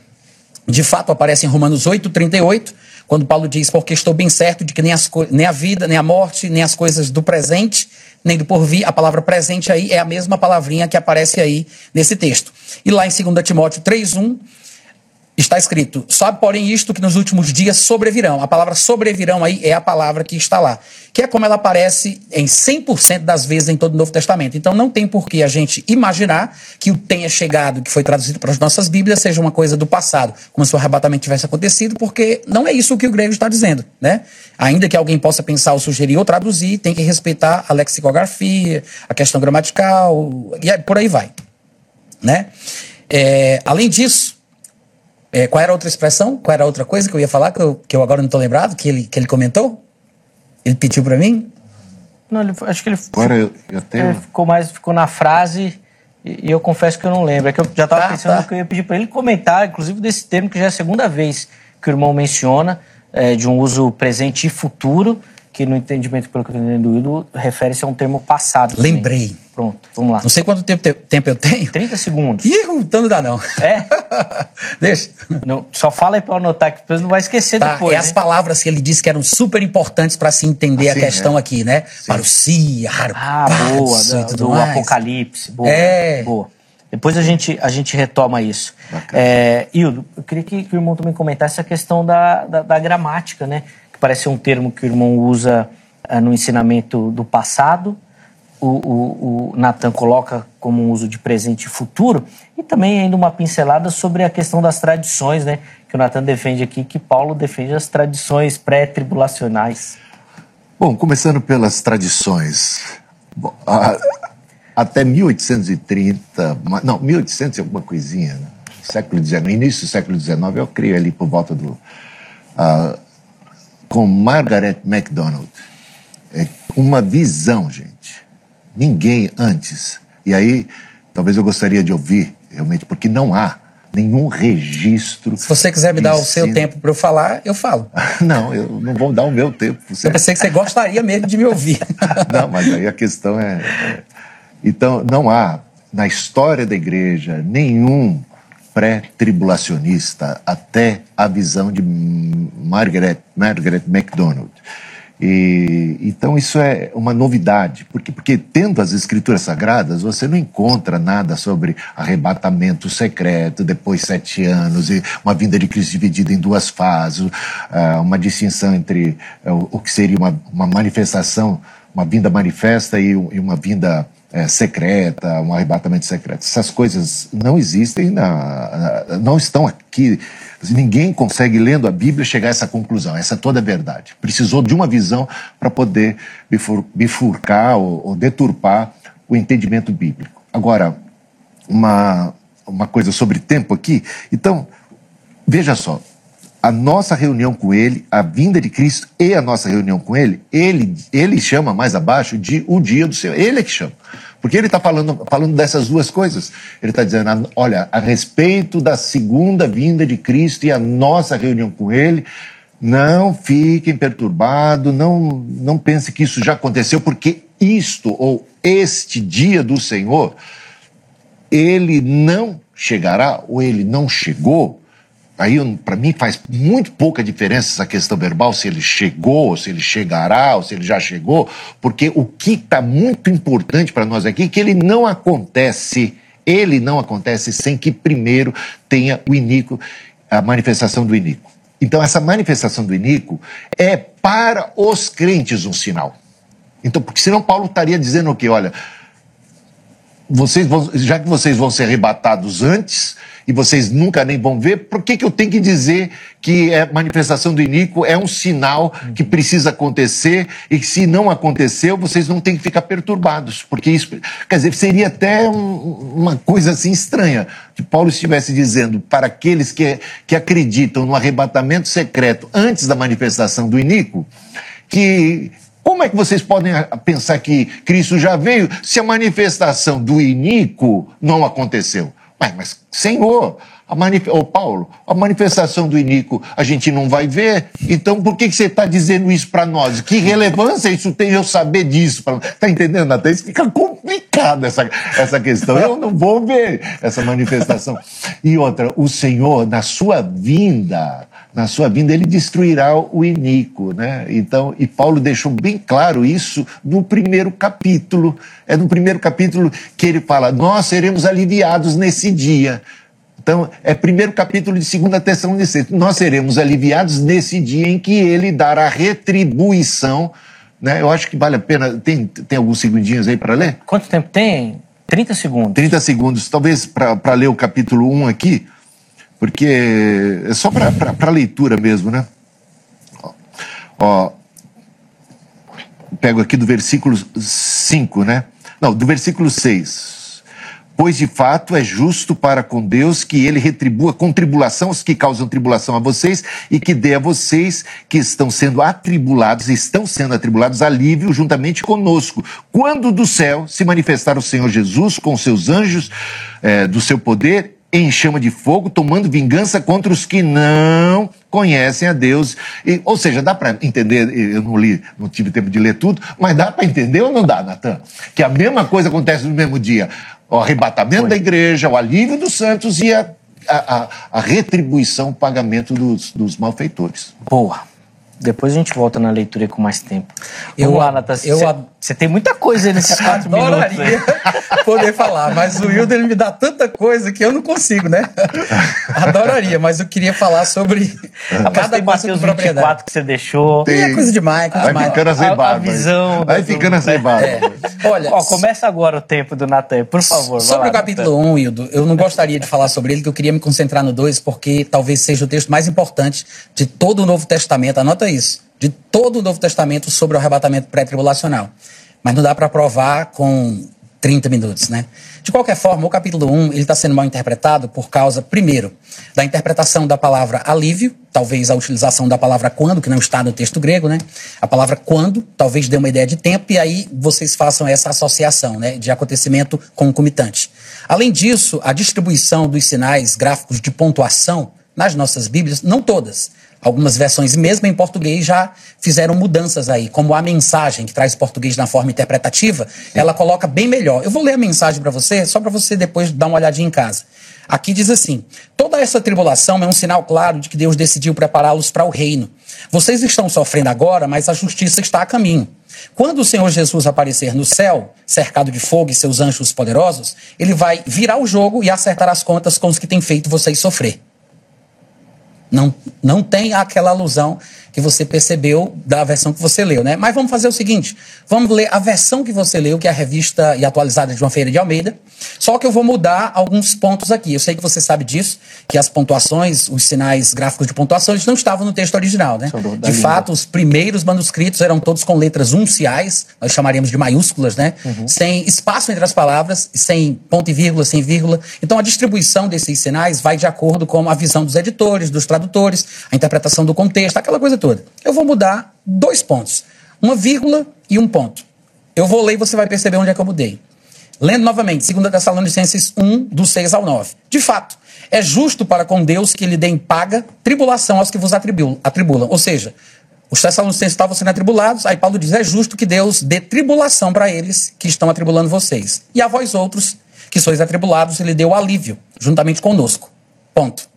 S3: De fato, aparece em Romanos 8, 38, quando Paulo diz: Porque estou bem certo de que nem, as, nem a vida, nem a morte, nem as coisas do presente, nem do porvir, a palavra presente aí é a mesma palavrinha que aparece aí nesse texto. E lá em 2 Timóteo 3, 1, Está escrito, sabe porém isto que nos últimos dias sobrevirão. A palavra sobrevirão aí é a palavra que está lá, que é como ela aparece em 100% das vezes em todo o Novo Testamento. Então não tem por que a gente imaginar que o tenha chegado, que foi traduzido para as nossas Bíblias, seja uma coisa do passado, como se o arrebatamento tivesse acontecido, porque não é isso que o grego está dizendo, né? Ainda que alguém possa pensar ou sugerir ou traduzir, tem que respeitar a lexicografia, a questão gramatical, e por aí vai, né? É, além disso, é, qual era a outra expressão? Qual era a outra coisa que eu ia falar que eu, que eu agora não estou lembrado, que ele, que ele comentou? Ele pediu para mim?
S1: Não, ele, acho que ele, agora eu, eu tenho... ele ficou mais ficou na frase e, e, eu confesso que eu não lembro. É que eu já estava tá, pensando tá. que eu ia pedir para ele comentar, inclusive desse termo que já é a segunda vez que o irmão menciona, é, de um uso presente e futuro que no entendimento, pelo que eu estou entendendo, refere-se a um termo passado.
S3: Lembrei.
S1: Também. Pronto, vamos lá.
S3: Não sei quanto tempo, tempo eu tenho.
S1: 30 segundos.
S3: Ih, então não dá não.
S1: É? *laughs*
S3: Deixa.
S1: Não, só fala aí para anotar, que depois não vai esquecer tá, depois.
S3: É né? as palavras que ele disse que eram super importantes para se entender assim, a questão é. aqui, né? Sim. Parousia,
S1: Ah, boa, do, do Apocalipse. Boa, é. boa. Depois a gente, a gente retoma isso. É, Hildo, eu queria que, que, o irmão também comentasse a questão da, da, da gramática, né? Parece um termo que o irmão usa uh, no ensinamento do passado, o, o, o Natan coloca como um uso de presente e futuro, e também ainda uma pincelada sobre a questão das tradições, né? Que o Natan defende aqui, que Paulo defende as tradições pré-tribulacionais.
S2: Bom, começando pelas tradições. A, até 1830, não, 1800 e alguma coisinha, né? século XIX, início do século XIX, eu criei ali por volta do. Uh, com Margaret MacDonald. É uma visão, gente. Ninguém antes. E aí, talvez eu gostaria de ouvir, realmente, porque não há nenhum registro.
S3: Se você quiser me dar o seu tempo para eu falar, eu falo. *laughs*
S2: não, eu não vou dar o meu tempo.
S3: Você... Eu pensei que você gostaria mesmo de me ouvir. *laughs*
S2: não, mas aí a questão é, é. Então, não há na história da igreja nenhum pré-tribulacionista até a visão de Margaret, Margaret MacDonald. E, então isso é uma novidade, porque, porque tendo as escrituras sagradas, você não encontra nada sobre arrebatamento secreto, depois sete anos, e uma vinda de Cristo dividida em duas fases, ah, uma distinção entre ah, o que seria uma, uma manifestação, uma vinda manifesta e uma vinda é, secreta, um arrebatamento secreto. Essas coisas não existem, na, não estão aqui. Ninguém consegue, lendo a Bíblia, chegar a essa conclusão. Essa é toda a verdade. Precisou de uma visão para poder bifurcar ou, ou deturpar o entendimento bíblico. Agora, uma, uma coisa sobre tempo aqui. Então, veja só, a nossa reunião com ele, a vinda de Cristo e a nossa reunião com ele, ele, ele chama mais abaixo de o dia do Senhor. Ele é que chama. Porque ele está falando, falando dessas duas coisas. Ele está dizendo, olha, a respeito da segunda vinda de Cristo e a nossa reunião com Ele, não fiquem perturbados, não, não pense que isso já aconteceu, porque isto ou este dia do Senhor, ele não chegará ou ele não chegou Aí, para mim, faz muito pouca diferença essa questão verbal, se ele chegou, se ele chegará, ou se ele já chegou, porque o que está muito importante para nós aqui é que ele não acontece, ele não acontece sem que primeiro tenha o iníquo, a manifestação do iníquo. Então, essa manifestação do iníquo é para os crentes um sinal. Então, porque senão Paulo estaria dizendo o quê? Olha, vocês vão, já que vocês vão ser arrebatados antes, e vocês nunca nem vão ver, por que, que eu tenho que dizer que a é manifestação do iníquo é um sinal que precisa acontecer e que se não aconteceu, vocês não têm que ficar perturbados? Porque isso, quer dizer, seria até um, uma coisa assim estranha, que Paulo estivesse dizendo para aqueles que, que acreditam no arrebatamento secreto antes da manifestação do iníquo, que como é que vocês podem pensar que Cristo já veio se a manifestação do iníquo não aconteceu? Mas, mas Senhor, a manif... oh, Paulo, a manifestação do Inico a gente não vai ver, então por que, que você está dizendo isso para nós? Que relevância isso tem eu saber disso? Está entendendo, Até Isso fica complicado essa, essa questão. Eu não vou ver essa manifestação. E outra, o Senhor, na sua vinda, na sua vinda ele destruirá o iníquo, né? Então, e Paulo deixou bem claro isso no primeiro capítulo. É no primeiro capítulo que ele fala: "Nós seremos aliviados nesse dia". Então, é primeiro capítulo de 2 Tessalonicenses. Nós seremos aliviados nesse dia em que ele dará retribuição, né? Eu acho que vale a pena. Tem, tem alguns segundinhos aí para ler?
S1: Quanto tempo tem? 30 segundos.
S2: 30 segundos. Talvez para ler o capítulo 1 aqui porque é só para leitura mesmo, né? Ó, pego aqui do versículo 5, né? Não, do versículo 6. Pois de fato é justo para com Deus que ele retribua com tribulação os que causam tribulação a vocês e que dê a vocês que estão sendo atribulados, estão sendo atribulados, alívio juntamente conosco. Quando do céu se manifestar o Senhor Jesus com seus anjos é, do seu poder em chama de fogo, tomando vingança contra os que não conhecem a Deus. E, ou seja, dá para entender, eu não li, não tive tempo de ler tudo, mas dá para entender ou não dá, Natan? Que a mesma coisa acontece no mesmo dia. O arrebatamento Foi. da igreja, o alívio dos santos e a, a, a retribuição, o pagamento dos, dos malfeitores.
S1: Boa. Depois a gente volta na leitura com mais tempo.
S3: Eu-
S1: Vamos lá, Natasha.
S3: eu
S1: Você- tem muita coisa aí nesses quatro minutos.
S3: Adoraria *laughs* poder falar, mas o Wilder me dá tanta coisa que eu não consigo, né? *laughs* Adoraria, mas eu queria falar sobre
S1: Mas
S3: cada coisa com propriedade.
S1: 24 que você deixou.
S3: Tem- É coisa demais, coisa
S2: Vai
S3: demais.
S2: ficando
S1: A-
S2: azebado.
S1: a visão
S2: Vai
S1: do-
S2: ficando azebado.
S3: É. Olha,
S1: Ó, começa agora o tempo do Natan, por favor.
S3: Sobre
S1: lá,
S3: o capítulo 1, Wildo, eu não gostaria de falar sobre ele, que eu queria me concentrar no 2, porque talvez seja o texto mais importante de todo o Novo Testamento. Anota isso. De todo o Novo Testamento sobre o arrebatamento pré-tribulacional. Mas não dá para provar com 30 minutos, né? De qualquer forma, o capítulo 1 ele está sendo mal interpretado por causa, primeiro, da interpretação da palavra alívio, talvez a utilização da palavra quando, que não está no texto grego, né? A palavra quando talvez dê uma ideia de tempo e aí vocês façam essa associação, né, de acontecimento concomitante. Além disso, a distribuição dos sinais gráficos de pontuação nas nossas Bíblias, não todas, Algumas versões, mesmo em português, já fizeram mudanças aí, como a mensagem, que traz português na forma interpretativa, ela coloca bem melhor. Eu vou ler a mensagem para você, só para você depois dar uma olhadinha em casa. Aqui diz assim: toda essa tribulação é um sinal claro de que Deus decidiu prepará-los para o reino. Vocês estão sofrendo agora, mas a justiça está a caminho. Quando o Senhor Jesus aparecer no céu, cercado de fogo e seus anjos poderosos, ele vai virar o jogo e acertar as contas com os que têm feito vocês sofrer. Não, não tem aquela alusão que você percebeu da versão que você leu, né? Mas vamos fazer o seguinte: vamos ler a versão que você leu, que é a revista e atualizada de uma feira de Almeida. Só que eu vou mudar alguns pontos aqui. Eu sei que você sabe disso, que as pontuações, os sinais gráficos de pontuação, eles não estavam no texto original, né? De fato, os primeiros manuscritos eram todos com letras unciais, nós chamaríamos de maiúsculas, né? Sem espaço entre as palavras, sem ponto e vírgula, sem vírgula. Então, a distribuição desses sinais vai de acordo com a visão dos editores, dos tradutores, a interpretação do contexto, aquela coisa toda. Eu vou mudar dois pontos, uma vírgula e um ponto. Eu vou ler e você vai perceber onde é que eu mudei. Lendo novamente, 2 Tessalonicenses 1, do 6 ao 9. De fato, é justo para com Deus que lhe dê em paga tribulação aos que vos atribulam. atribulam. Ou seja, os Tessalonicenses estavam sendo atribulados, aí Paulo diz: é justo que Deus dê tribulação para eles que estão atribulando vocês. E a vós outros que sois atribulados, ele deu alívio, juntamente conosco. Ponto.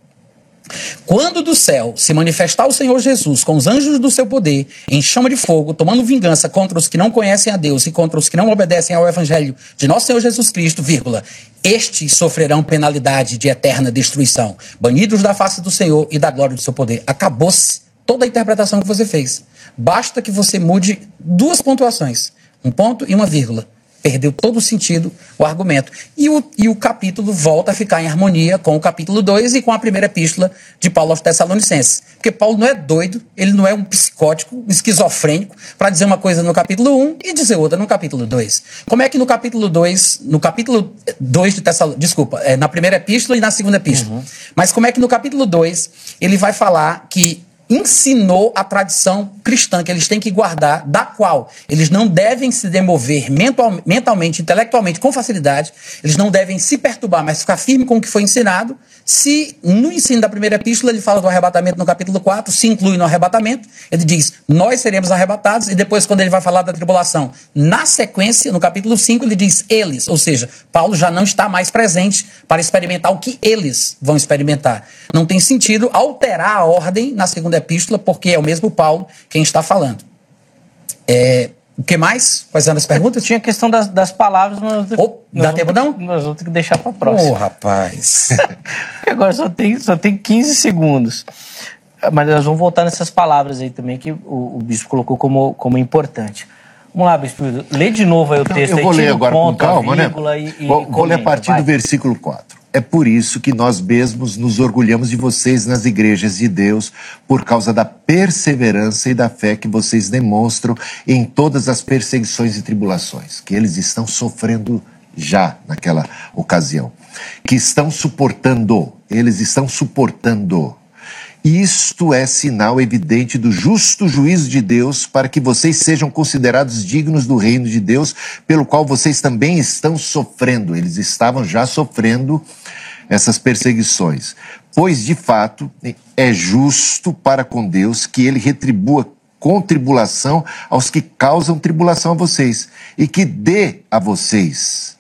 S3: Quando do céu se manifestar o Senhor Jesus com os anjos do seu poder, em chama de fogo, tomando vingança contra os que não conhecem a Deus e contra os que não obedecem ao evangelho de nosso Senhor Jesus Cristo, vírgula, estes sofrerão penalidade de eterna destruição, banidos da face do Senhor e da glória do seu poder. Acabou-se toda a interpretação que você fez. Basta que você mude duas pontuações, um ponto e uma vírgula. Perdeu todo o sentido o argumento. E o, e o capítulo volta a ficar em harmonia com o capítulo 2 e com a primeira epístola de Paulo aos Tessalonicenses. Porque Paulo não é doido, ele não é um psicótico, um esquizofrênico, para dizer uma coisa no capítulo 1 e dizer outra no capítulo 2. Como é que no capítulo 2, no capítulo 2 de Tessalonicenses, desculpa, é, na primeira epístola e na segunda epístola, mas como é que no capítulo 2 ele vai falar que ensinou a tradição cristã que eles têm que guardar, da qual eles não devem se demover mental, mentalmente, intelectualmente, com facilidade, eles não devem se perturbar, mas ficar firme com o que foi ensinado. Se no ensino da primeira epístola ele fala do arrebatamento no capítulo 4, se inclui no arrebatamento, ele diz: Nós seremos arrebatados, e depois, quando ele vai falar da tribulação, na sequência, no capítulo 5, ele diz eles, ou seja, Paulo já não está mais presente para experimentar o que eles vão experimentar. Não tem sentido alterar a ordem na segunda epístola, porque é o mesmo Paulo quem está falando. É, o que mais? Quais eram as perguntas?
S1: Tinha a questão das, das palavras, mas
S3: Oh,
S1: nós
S3: dá tempo não?
S1: Nós vamos ter que deixar para
S3: Ô,
S1: próxima.
S3: rapaz. *laughs*
S1: Agora só tem, só tem 15 segundos. Mas nós vamos voltar nessas palavras aí também que o, o bispo colocou como, como importante. Vamos lá, bispo. Lê de novo aí o texto.
S2: eu
S1: aí,
S2: vou
S1: tira
S2: ler agora
S1: ponto,
S2: com calma,
S1: a
S2: né?
S1: E, e
S2: vou, vou ler a partir
S1: vai.
S2: do versículo 4. É por isso que nós mesmos nos orgulhamos de vocês nas igrejas de Deus, por causa da perseverança e da fé que vocês demonstram em todas as perseguições e tribulações que eles estão sofrendo já naquela ocasião. Que estão suportando, eles estão suportando. Isto é sinal evidente do justo juízo de Deus para que vocês sejam considerados dignos do reino de Deus, pelo qual vocês também estão sofrendo. Eles estavam já sofrendo essas perseguições. Pois, de fato, é justo para com Deus que ele retribua com tribulação aos que causam tribulação a vocês e que dê a vocês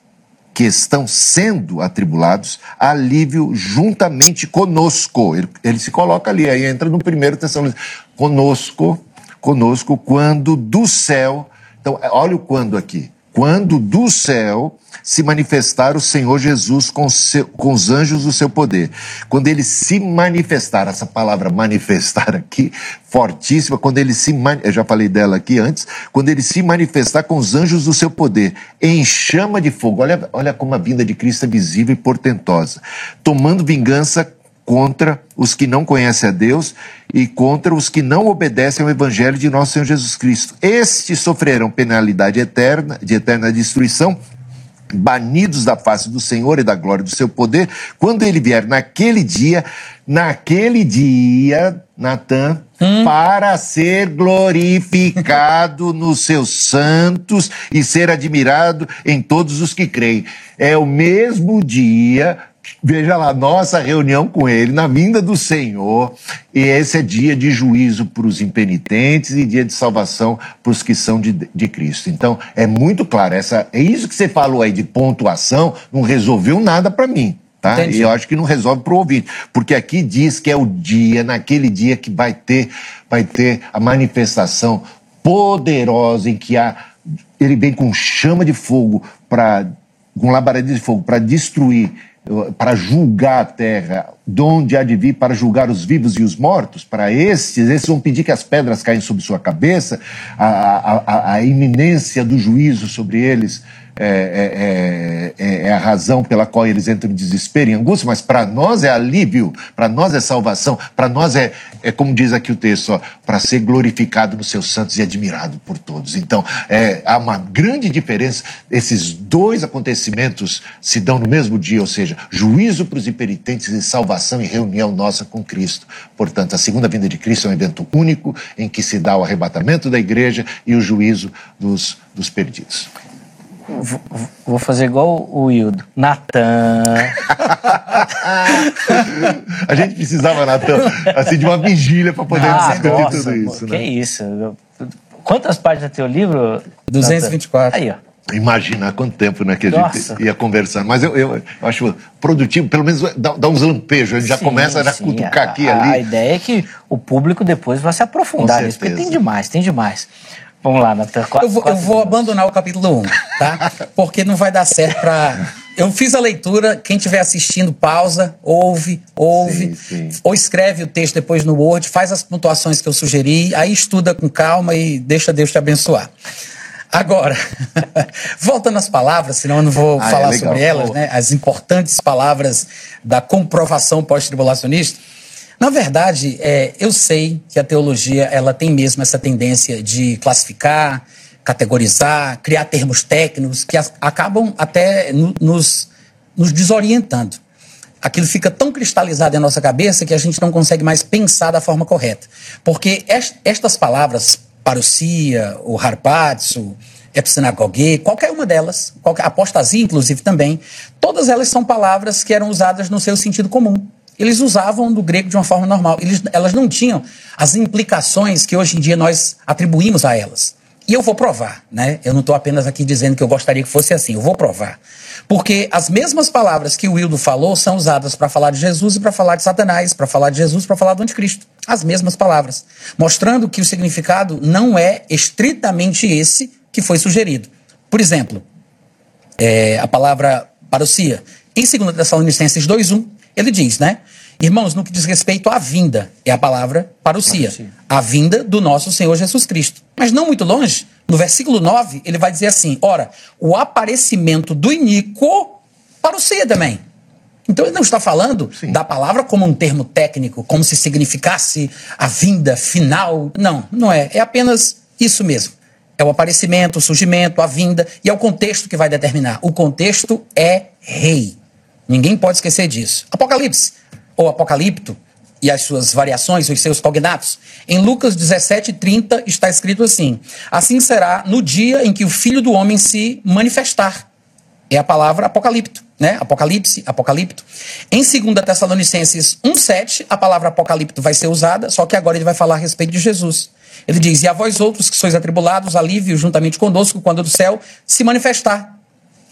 S2: que estão sendo atribulados, alívio juntamente conosco. Ele, ele se coloca ali, aí entra no primeiro Tessalonicenses. Conosco, conosco quando do céu. Então, olha o quando aqui. Quando do céu se manifestar o Senhor Jesus com, seu, com os anjos do seu poder. Quando ele se manifestar, essa palavra manifestar aqui, fortíssima, quando ele se, eu já falei dela aqui antes, quando ele se manifestar com os anjos do seu poder, em chama de fogo. Olha, olha como a vinda de Cristo é visível e portentosa. Tomando vingança contra os que não conhecem a Deus e contra os que não obedecem ao Evangelho de nosso Senhor Jesus Cristo. Estes sofrerão penalidade eterna, de eterna destruição, banidos da face do Senhor e da glória do seu poder, quando ele vier naquele dia, naquele dia, Natan, hum. para ser glorificado *laughs* nos seus santos e ser admirado em todos os que creem. É o mesmo dia Veja lá, nossa reunião com ele na vinda do Senhor. E esse é dia de juízo para os impenitentes e dia de salvação para os que são de, de Cristo. Então, é muito claro. Essa, é isso que você falou aí de pontuação, não resolveu nada para mim. Tá? E eu acho que não resolve para o ouvinte, porque aqui diz que é o dia, naquele dia que vai ter, vai ter a manifestação poderosa em que há, ele vem com chama de fogo para com labareda de fogo para destruir para julgar a terra, de onde há de vir para julgar os vivos e os mortos, para estes, esses vão pedir que as pedras caem sobre sua cabeça, a, a, a, a iminência do juízo sobre eles é, é, é, é, a razão pela qual eles entram em desespero e angústia, mas para nós é alívio, para nós é salvação, para nós é, é como diz aqui o texto, para ser glorificado nos seus santos e admirado por todos. Então, é, há uma grande diferença, esses dois acontecimentos se dão no mesmo dia, ou seja, juízo para os impenitentes e salvação e reunião nossa com Cristo. Portanto, a segunda vinda de Cristo é um evento único em que se dá o arrebatamento da igreja e o juízo dos, dos perdidos.
S1: Vou fazer igual o Wildo. Natan. *laughs*
S2: a gente precisava, Natan, assim, de uma vigília para poder ah, discutir nossa, tudo isso.
S1: Que né? isso. Quantas páginas tem o livro?
S3: 224. Aí, ó.
S2: Imaginar quanto tempo né, que a Nossa. gente ia conversando. Mas eu, eu, eu, acho produtivo, pelo menos dá, dá uns lampejos, a gente sim, já começa a cutucar a, aqui ali.
S1: A ideia é que o público depois vai se aprofundar nisso, porque tem demais, tem demais. Vamos lá, Natan.
S3: Eu vou, eu vou abandonar o capítulo 1, tá? *laughs* Porque não vai dar certo para. Eu fiz a leitura, quem estiver assistindo, pausa, ouve, ouve, sim, sim. ou escreve o texto depois no Word, faz as pontuações que eu sugeri, aí estuda com calma e deixa Deus te abençoar. Agora, *laughs* voltando às palavras, senão eu não vou ah, é falar é sobre elas, né? As importantes palavras da comprovação pós-tribulacionista. Na verdade, é, eu sei que a teologia ela tem mesmo essa tendência de classificar, categorizar, criar termos técnicos que as, acabam até no, nos, nos desorientando. Aquilo fica tão cristalizado em nossa cabeça que a gente não consegue mais pensar da forma correta. Porque est, estas palavras, parousia, o harpatsu, epsinagogue, qualquer uma delas, qualquer, apostasia inclusive também, todas elas são palavras que eram usadas no seu sentido comum eles usavam do grego de uma forma normal. Eles, elas não tinham as implicações que hoje em dia nós atribuímos a elas. E eu vou provar, né? Eu não estou apenas aqui dizendo que eu gostaria que fosse assim, eu vou provar. Porque as mesmas palavras que o Wildo falou são usadas para falar de Jesus e para falar de Satanás, para falar de Jesus para falar do anticristo. As mesmas palavras. Mostrando que o significado não é estritamente esse que foi sugerido. Por exemplo, é, a palavra parousia. Em 2 Tessalonicenses 2.1, ele diz, né? Irmãos, no que diz respeito à vinda, é a palavra parousia, a vinda do nosso Senhor Jesus Cristo. Mas não muito longe, no versículo 9, ele vai dizer assim: ora, o aparecimento do iníquo parousia também. Então ele não está falando Sim. da palavra como um termo técnico, como se significasse a vinda final. Não, não é. É apenas isso mesmo. É o aparecimento, o surgimento, a vinda, e é o contexto que vai determinar. O contexto é rei. Ninguém pode esquecer disso. Apocalipse, ou Apocalipto, e as suas variações, os seus cognatos. Em Lucas 17, 30 está escrito assim: Assim será no dia em que o filho do homem se manifestar. É a palavra apocalipto, né? Apocalipse, apocalipto. Em 2 Tessalonicenses 1,7, a palavra apocalipto vai ser usada, só que agora ele vai falar a respeito de Jesus. Ele diz: E a vós outros que sois atribulados, alívio juntamente conosco, quando do céu se manifestar.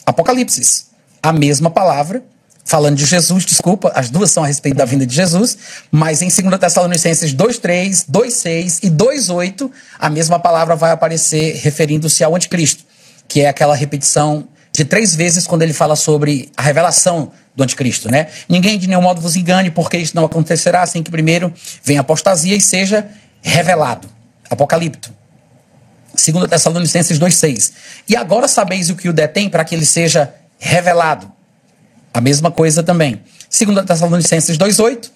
S3: Apocalipse. A mesma palavra falando de Jesus, desculpa, as duas são a respeito da vinda de Jesus, mas em 2 Tessalonicenses 2:3, 2:6 e 2:8, a mesma palavra vai aparecer referindo-se ao anticristo, que é aquela repetição de três vezes quando ele fala sobre a revelação do anticristo, né? Ninguém de nenhum modo vos engane, porque isso não acontecerá sem que primeiro venha apostasia e seja revelado. Apocalipto. 2 Tessalonicenses 2,6. E agora sabeis o que o detém para que ele seja revelado. A mesma coisa também. 2 Tessalonicenses 2,8.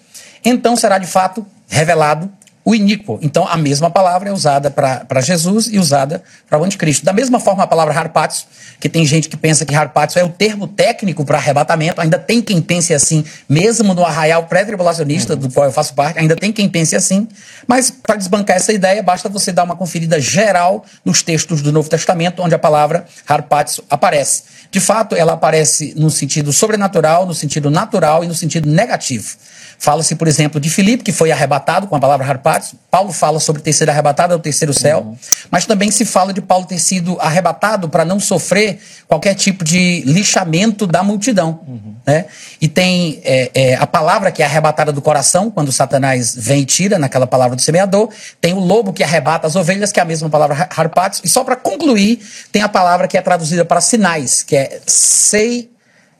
S3: Então será de fato revelado o iníquo. Então, a mesma palavra é usada para Jesus e usada para o anticristo. Da mesma forma, a palavra harpatio, que tem gente que pensa que harpatio é o termo técnico para arrebatamento, ainda tem quem pense assim, mesmo no arraial pré-tribulacionista, do qual eu faço parte, ainda tem quem pense assim. Mas, para desbancar essa ideia, basta você dar uma conferida geral nos textos do Novo Testamento, onde a palavra harpatio aparece. De fato, ela aparece no sentido sobrenatural, no sentido natural e no sentido negativo. Fala-se, por exemplo, de Filipe, que foi arrebatado com a palavra harpatos. Paulo fala sobre ter sido arrebatado ao terceiro céu. Uhum. Mas também se fala de Paulo ter sido arrebatado para não sofrer qualquer tipo de lixamento da multidão. Uhum. Né? E tem é, é, a palavra que é arrebatada do coração, quando Satanás vem e tira, naquela palavra do semeador. Tem o lobo que arrebata as ovelhas, que é a mesma palavra harpatos. E só para concluir, tem a palavra que é traduzida para sinais, que é sei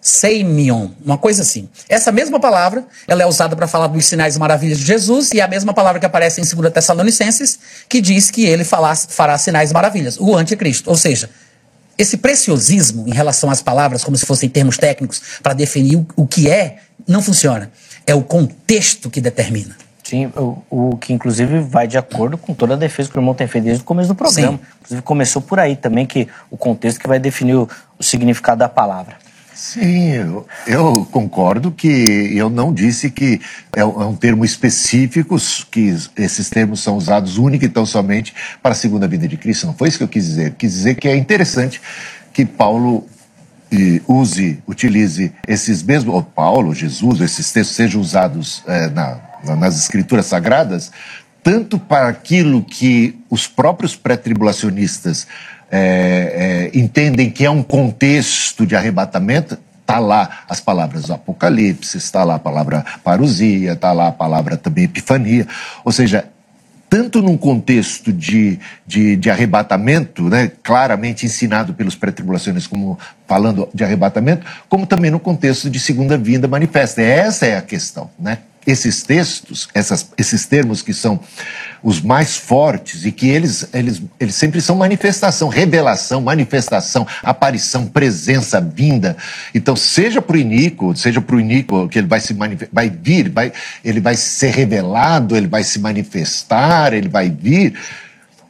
S3: Seimion, uma coisa assim. Essa mesma palavra, ela é usada para falar dos sinais e maravilhas de Jesus e é a mesma palavra que aparece em 2 Tessalonicenses, que diz que ele fará, fará sinais e maravilhas, o anticristo. Ou seja, esse preciosismo em relação às palavras, como se fossem termos técnicos, para definir o, o, que é, não funciona. É o contexto que determina.
S1: Sim, o, o, que inclusive vai de acordo com toda a defesa que o irmão tem feito desde o começo do programa. Sim. Inclusive começou por aí também, que o contexto que vai definir o, o significado da palavra.
S2: Sim, eu, eu, concordo que eu não disse que é, é um termo específico, que esses termos são usados única e tão somente para a segunda vida de Cristo. Não foi isso que eu quis dizer. Quis dizer que é interessante que Paulo use, utilize esses mesmos, ou Paulo, Jesus, esses textos sejam usados é, na, nas escrituras sagradas, tanto para aquilo que os próprios pré-tribulacionistas é, é, entendem que é um contexto de arrebatamento, está lá as palavras Apocalipse, está lá a palavra parousia, está lá a palavra também epifania. Ou seja, tanto num contexto de, de, de arrebatamento, né, claramente ensinado pelos pré-tribulacionistas como falando de arrebatamento, como também no contexto de segunda vinda manifesta. Essa é a questão, né? Esses textos, essas, esses termos que são os mais fortes e que eles, eles, eles sempre são manifestação, revelação, manifestação, aparição, presença, vinda. Então, seja para o iníquo, seja para o iníquo que ele vai se vai vir, vai, ele vai ser revelado, ele vai se manifestar, ele vai vir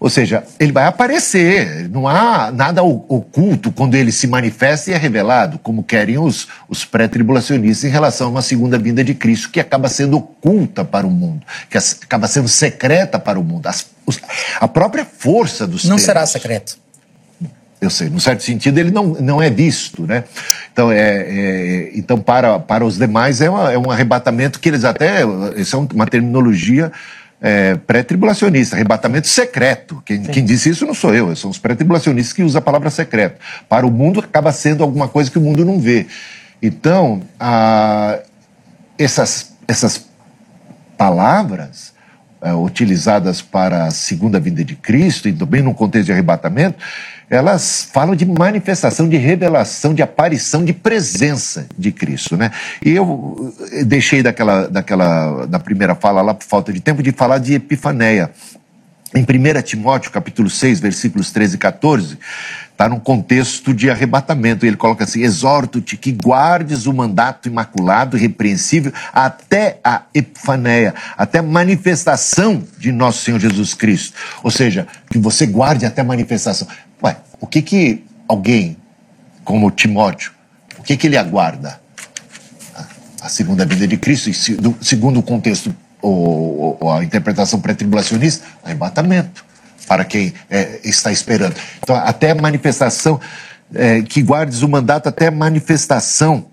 S2: ou seja, ele vai aparecer, não há nada oculto quando ele se manifesta e é revelado, como querem os, os pré-tribulacionistas em relação a uma segunda vinda de Cristo, que acaba sendo oculta para o mundo, que acaba sendo secreta para o mundo. As, os, a própria força dos
S3: Não termos, será secreto.
S2: Eu sei, num certo sentido ele não, não é visto, né? Então, é, é então para, para os demais é, uma, é um arrebatamento que eles até, isso é uma terminologia é, pré-tribulacionista, arrebatamento secreto. Quem, quem, disse isso não sou eu, são os pré-tribulacionistas que usam a palavra secreto. Para o mundo acaba sendo alguma coisa que o mundo não vê. Então, a, essas, essas palavras é, utilizadas para a segunda vinda de Cristo, e também no contexto de arrebatamento, elas falam de manifestação, de revelação, de aparição, de presença de Cristo, né? E eu deixei daquela, daquela, da primeira fala lá por falta de tempo de falar de Epifaneia. Em 1 Timóteo, capítulo 6, versículos 13 e 14, está num contexto de arrebatamento. Ele coloca assim: exorto-te que guardes o mandato imaculado, irrepreensível, até a epifaneia, até a manifestação de nosso Senhor Jesus Cristo. Ou seja, que você guarde até a manifestação. Ué, o que que alguém como Timóteo, o que que ele aguarda? A segunda vinda de Cristo, segundo o contexto, ou, ou a interpretação pré-tribulacionista, arrebatamento, para quem é, está esperando. Então, até manifestação, é, que guardes o mandato até manifestação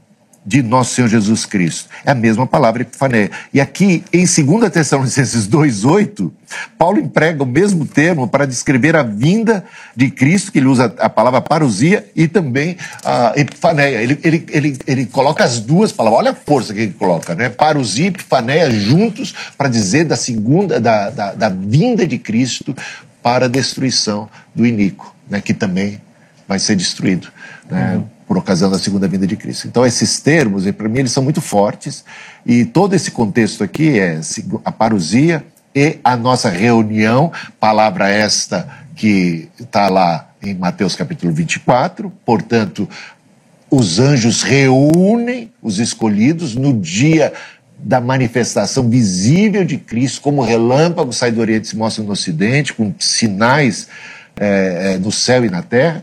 S2: de nosso Senhor Jesus Cristo. É a mesma palavra epifaneia. E aqui, em 2 Tessalonicenses *laughs* 2,8, Paulo emprega o mesmo termo para descrever a vinda de Cristo, que ele usa a palavra parousia e também a epifaneia. Ele, ele, ele, ele coloca as duas palavras, olha a força que ele coloca, né? Parousia e epifaneia juntos para dizer da segunda, da, da, da vinda de Cristo para a destruição do iníquo, né? que também vai ser destruído. Né? Uhum por ocasião da segunda vinda de Cristo. Então, esses termos, para mim, eles são muito fortes, e todo esse contexto aqui é a parousia e a nossa reunião, palavra esta que está lá em Mateus capítulo 24, portanto, os anjos reúnem os escolhidos no dia da manifestação visível de Cristo, como relâmpago sai do Oriente e se mostra no Ocidente, com sinais é, é, no céu e na terra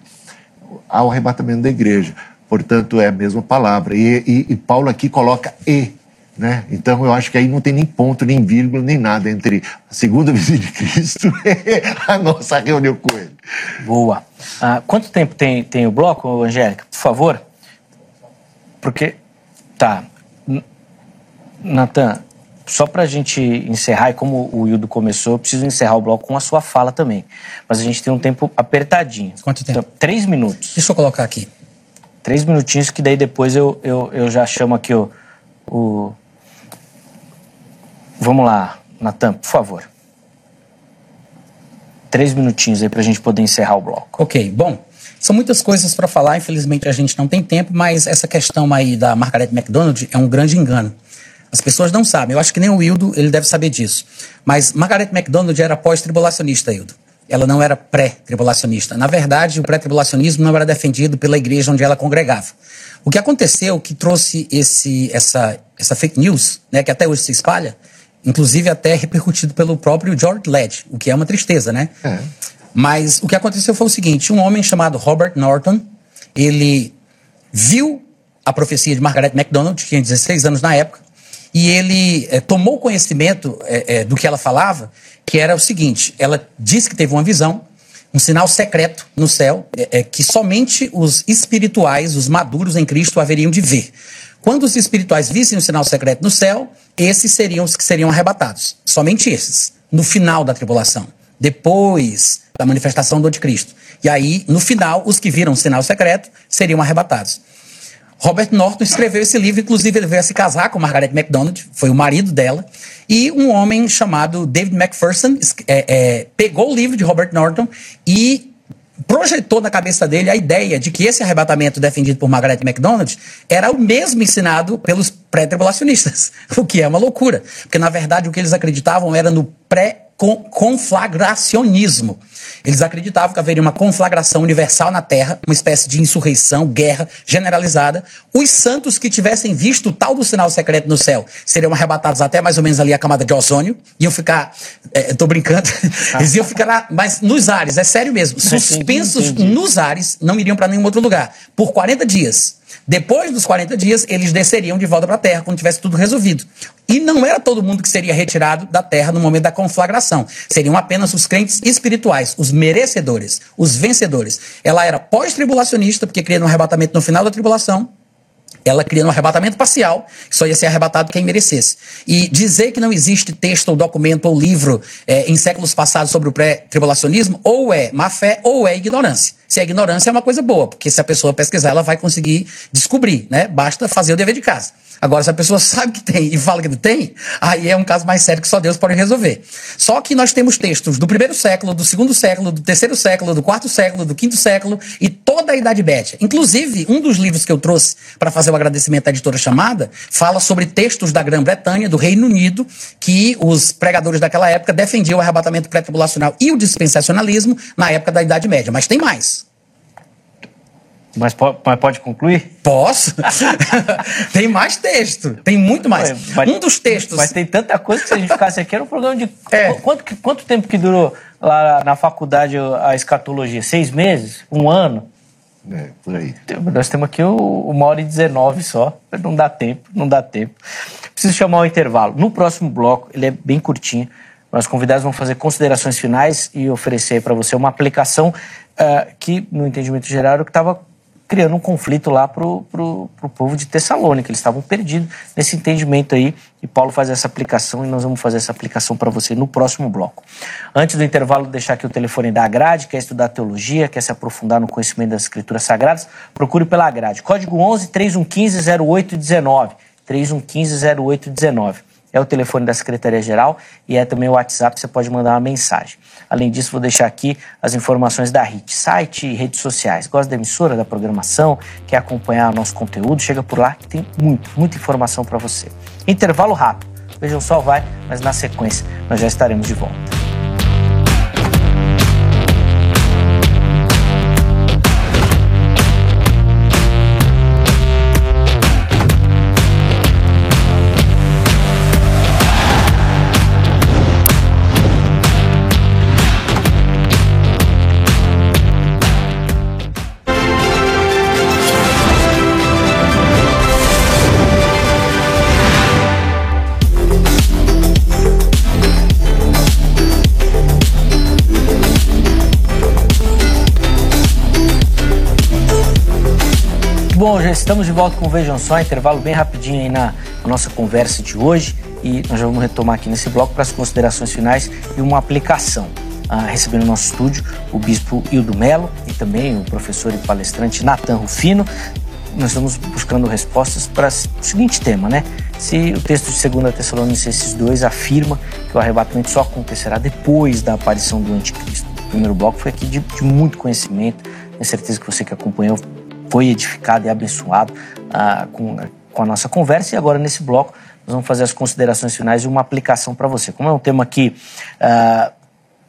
S2: ao arrebatamento da igreja. Portanto, é a mesma palavra. E, e, e Paulo aqui coloca e. Né? Então eu acho que aí não tem nem ponto, nem vírgula, nem nada entre a segunda *laughs* visita de Cristo *laughs* e a nossa reunião com ele.
S1: Boa. Ah, quanto tempo tem, tem o bloco, Angélica? Por favor. Porque. Tá. Natan, só para a gente encerrar, e como o Hildo começou, eu preciso encerrar o bloco com a sua fala também. Mas a gente tem um tempo apertadinho.
S3: Quanto tempo? Então,
S1: três minutos.
S3: Deixa eu colocar aqui.
S1: Três minutinhos, que daí depois eu, eu, eu já chamo aqui o, o. Vamos lá, Natan, por favor. Três minutinhos aí para a gente poder encerrar o bloco.
S3: Ok, bom. São muitas coisas para falar, infelizmente a gente não tem tempo, mas essa questão aí da Margaret MacDonald é um grande engano. As pessoas não sabem. Eu acho que nem o Hildo, ele deve saber disso. Mas Margaret MacDonald era pós-tribulacionista, Hildo. Ela não era pré-tribulacionista. Na verdade, o pré-tribulacionismo não era defendido pela igreja onde ela congregava. O que aconteceu que trouxe esse, essa, essa fake news, né, que até hoje se espalha, inclusive até repercutido pelo próprio George Led, o que é uma tristeza, né? É. Mas o que aconteceu foi o seguinte: um homem chamado Robert Norton, ele viu a profecia de Margaret MacDonald, que tinha 16 anos na época, e ele é, tomou conhecimento é, é, do que ela falava, que era o seguinte: ela disse que teve uma visão, um sinal secreto no céu, que somente os espirituais, os maduros em Cristo, haveriam de ver. Quando os espirituais vissem o sinal secreto no céu, esses seriam os que seriam arrebatados. Somente esses, no final da tribulação, depois da manifestação do anticristo. E aí, no final, os que viram o sinal secreto seriam arrebatados. Robert Norton escreveu esse livro, inclusive ele veio a se casar com Margaret MacDonald, foi o marido dela, e um homem chamado David Macpherson é, é, pegou o livro de Robert Norton e projetou na cabeça dele a ideia de que esse arrebatamento defendido por Margaret MacDonald era o mesmo ensinado pelos pré-tribulacionistas, *laughs* o que é uma loucura, porque na verdade o que eles acreditavam era no pré conflagracionismo. Eles acreditavam que haveria uma conflagração universal na Terra, uma espécie de insurreição, guerra generalizada. Os santos que tivessem visto o tal do sinal secreto no céu seriam arrebatados até mais ou menos ali a camada de ozônio, iam ficar, é, tô brincando, *laughs* eles iam ficar lá, mas nos ares, é sério mesmo, suspensos entendi, entendi. nos ares, não iriam para nenhum outro lugar, por 40 dias. Depois dos 40 dias, eles desceriam de volta para a terra, quando tivesse tudo resolvido. E não era todo mundo que seria retirado da terra no momento da conflagração. Seriam apenas os crentes espirituais, os merecedores, os vencedores. Ela era pós-tribulacionista, porque cria um arrebatamento no final da tribulação, ela cria um arrebatamento parcial, só ia ser arrebatado quem merecesse. E dizer que não existe texto ou documento ou livro é, em séculos passados sobre o pré-tribulacionismo, ou é má fé ou é ignorância. Se é ignorância é uma coisa boa, porque se a pessoa pesquisar, ela vai conseguir descobrir, né? Basta fazer o dever de casa. Agora, se a pessoa *laughs* sabe que tem e fala que não tem, aí é um caso mais sério que só Deus pode resolver. Só que nós temos textos do primeiro século, do segundo século, do terceiro século, do quarto século, do quinto século e toda a Idade Média. Inclusive, um dos livros que eu trouxe para fazer o agradecimento à editora chamada fala sobre textos da Grã-Bretanha, do Reino Unido, que os pregadores daquela época defendiam o arrebatamento pré-tribulacional e o dispensacionalismo na época da Idade Média. Mas tem mais.
S1: Mas, pode, mas pode concluir?
S3: Posso. *laughs* tem mais texto. Tem muito mais. Mas, um dos textos.
S1: Mas tem tanta coisa que se a gente ficasse aqui, era um programa de. É. Quanto, quanto tempo que durou lá na faculdade a escatologia? Seis meses? Um ano?
S2: É, por aí.
S1: Nós temos aqui uma hora e dezenove só. Não dá tempo, não dá tempo. Preciso chamar o intervalo. No próximo bloco, ele é bem curtinho. Nós convidados vão fazer considerações finais e oferecer para você uma aplicação uh, que, no entendimento geral, era o que estava criando um conflito lá para o povo de Tessalônica. Eles estavam perdidos nesse entendimento aí. E Paulo faz essa aplicação e nós vamos fazer essa aplicação para você no próximo bloco. Antes do intervalo, deixar aqui o telefone da grade, quer estudar teologia, quer se aprofundar no conhecimento das escrituras sagradas, procure pela grade. Código 11 3115 0819. 3115 0819 é o telefone da Secretaria-Geral e é também o WhatsApp, você pode mandar uma mensagem. Além disso, vou deixar aqui as informações da HIT, site e redes sociais. Gosta da emissora, da programação, quer acompanhar nosso conteúdo, chega por lá que tem muito, muita informação para você. Intervalo rápido. Vejam só, vai, mas na sequência nós já estaremos de volta. Bom, já estamos de volta com Vejam Só, intervalo bem rapidinho aí na, na nossa conversa de hoje e nós já vamos retomar aqui nesse bloco para as considerações finais e uma aplicação. Ah, recebendo no nosso estúdio o bispo Hildo Melo e também o professor e palestrante Natan Rufino. Nós estamos buscando respostas para o seguinte tema, né? Se o texto de 2 Tessalonicenses 2 afirma que o arrebatamento só acontecerá depois da aparição do anticristo. O primeiro bloco foi aqui de, de muito conhecimento, tenho certeza que você que acompanhou foi edificado e abençoado ah, com, com a nossa conversa. E agora, nesse bloco, nós vamos fazer as considerações finais e uma aplicação para você. Como é um tema que ah,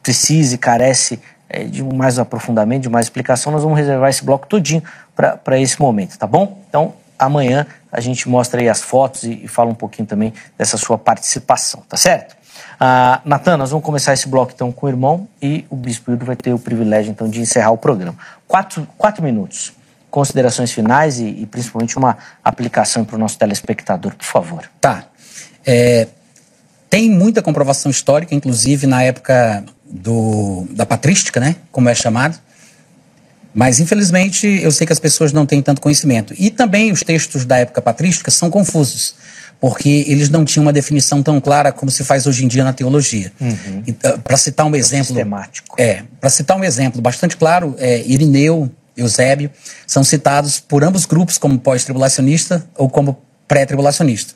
S1: precisa e carece é, de mais aprofundamento, de mais explicação, nós vamos reservar esse bloco todinho para esse momento, tá bom? Então, amanhã a gente mostra aí as fotos e, e fala um pouquinho também dessa sua participação, tá certo? Ah, Natan, nós vamos começar esse bloco então com o irmão e o Bispo Hildo vai ter o privilégio então de encerrar o programa. Quatro, quatro minutos considerações finais e, e principalmente uma aplicação para o nosso telespectador, por favor.
S3: Tá. É, tem muita comprovação histórica, inclusive na época do, da patrística, né, como é chamado. Mas, infelizmente, eu sei que as pessoas não têm tanto conhecimento. E também os textos da época patrística são confusos, porque eles não tinham uma definição tão clara como se faz hoje em dia na teologia. Uhum. Uh, para citar um exemplo.
S1: Sistemático.
S3: É, para citar um exemplo bastante claro, é, Irineu, Eusébio, são citados por ambos grupos como pós-tribulacionista ou como pré-tribulacionista.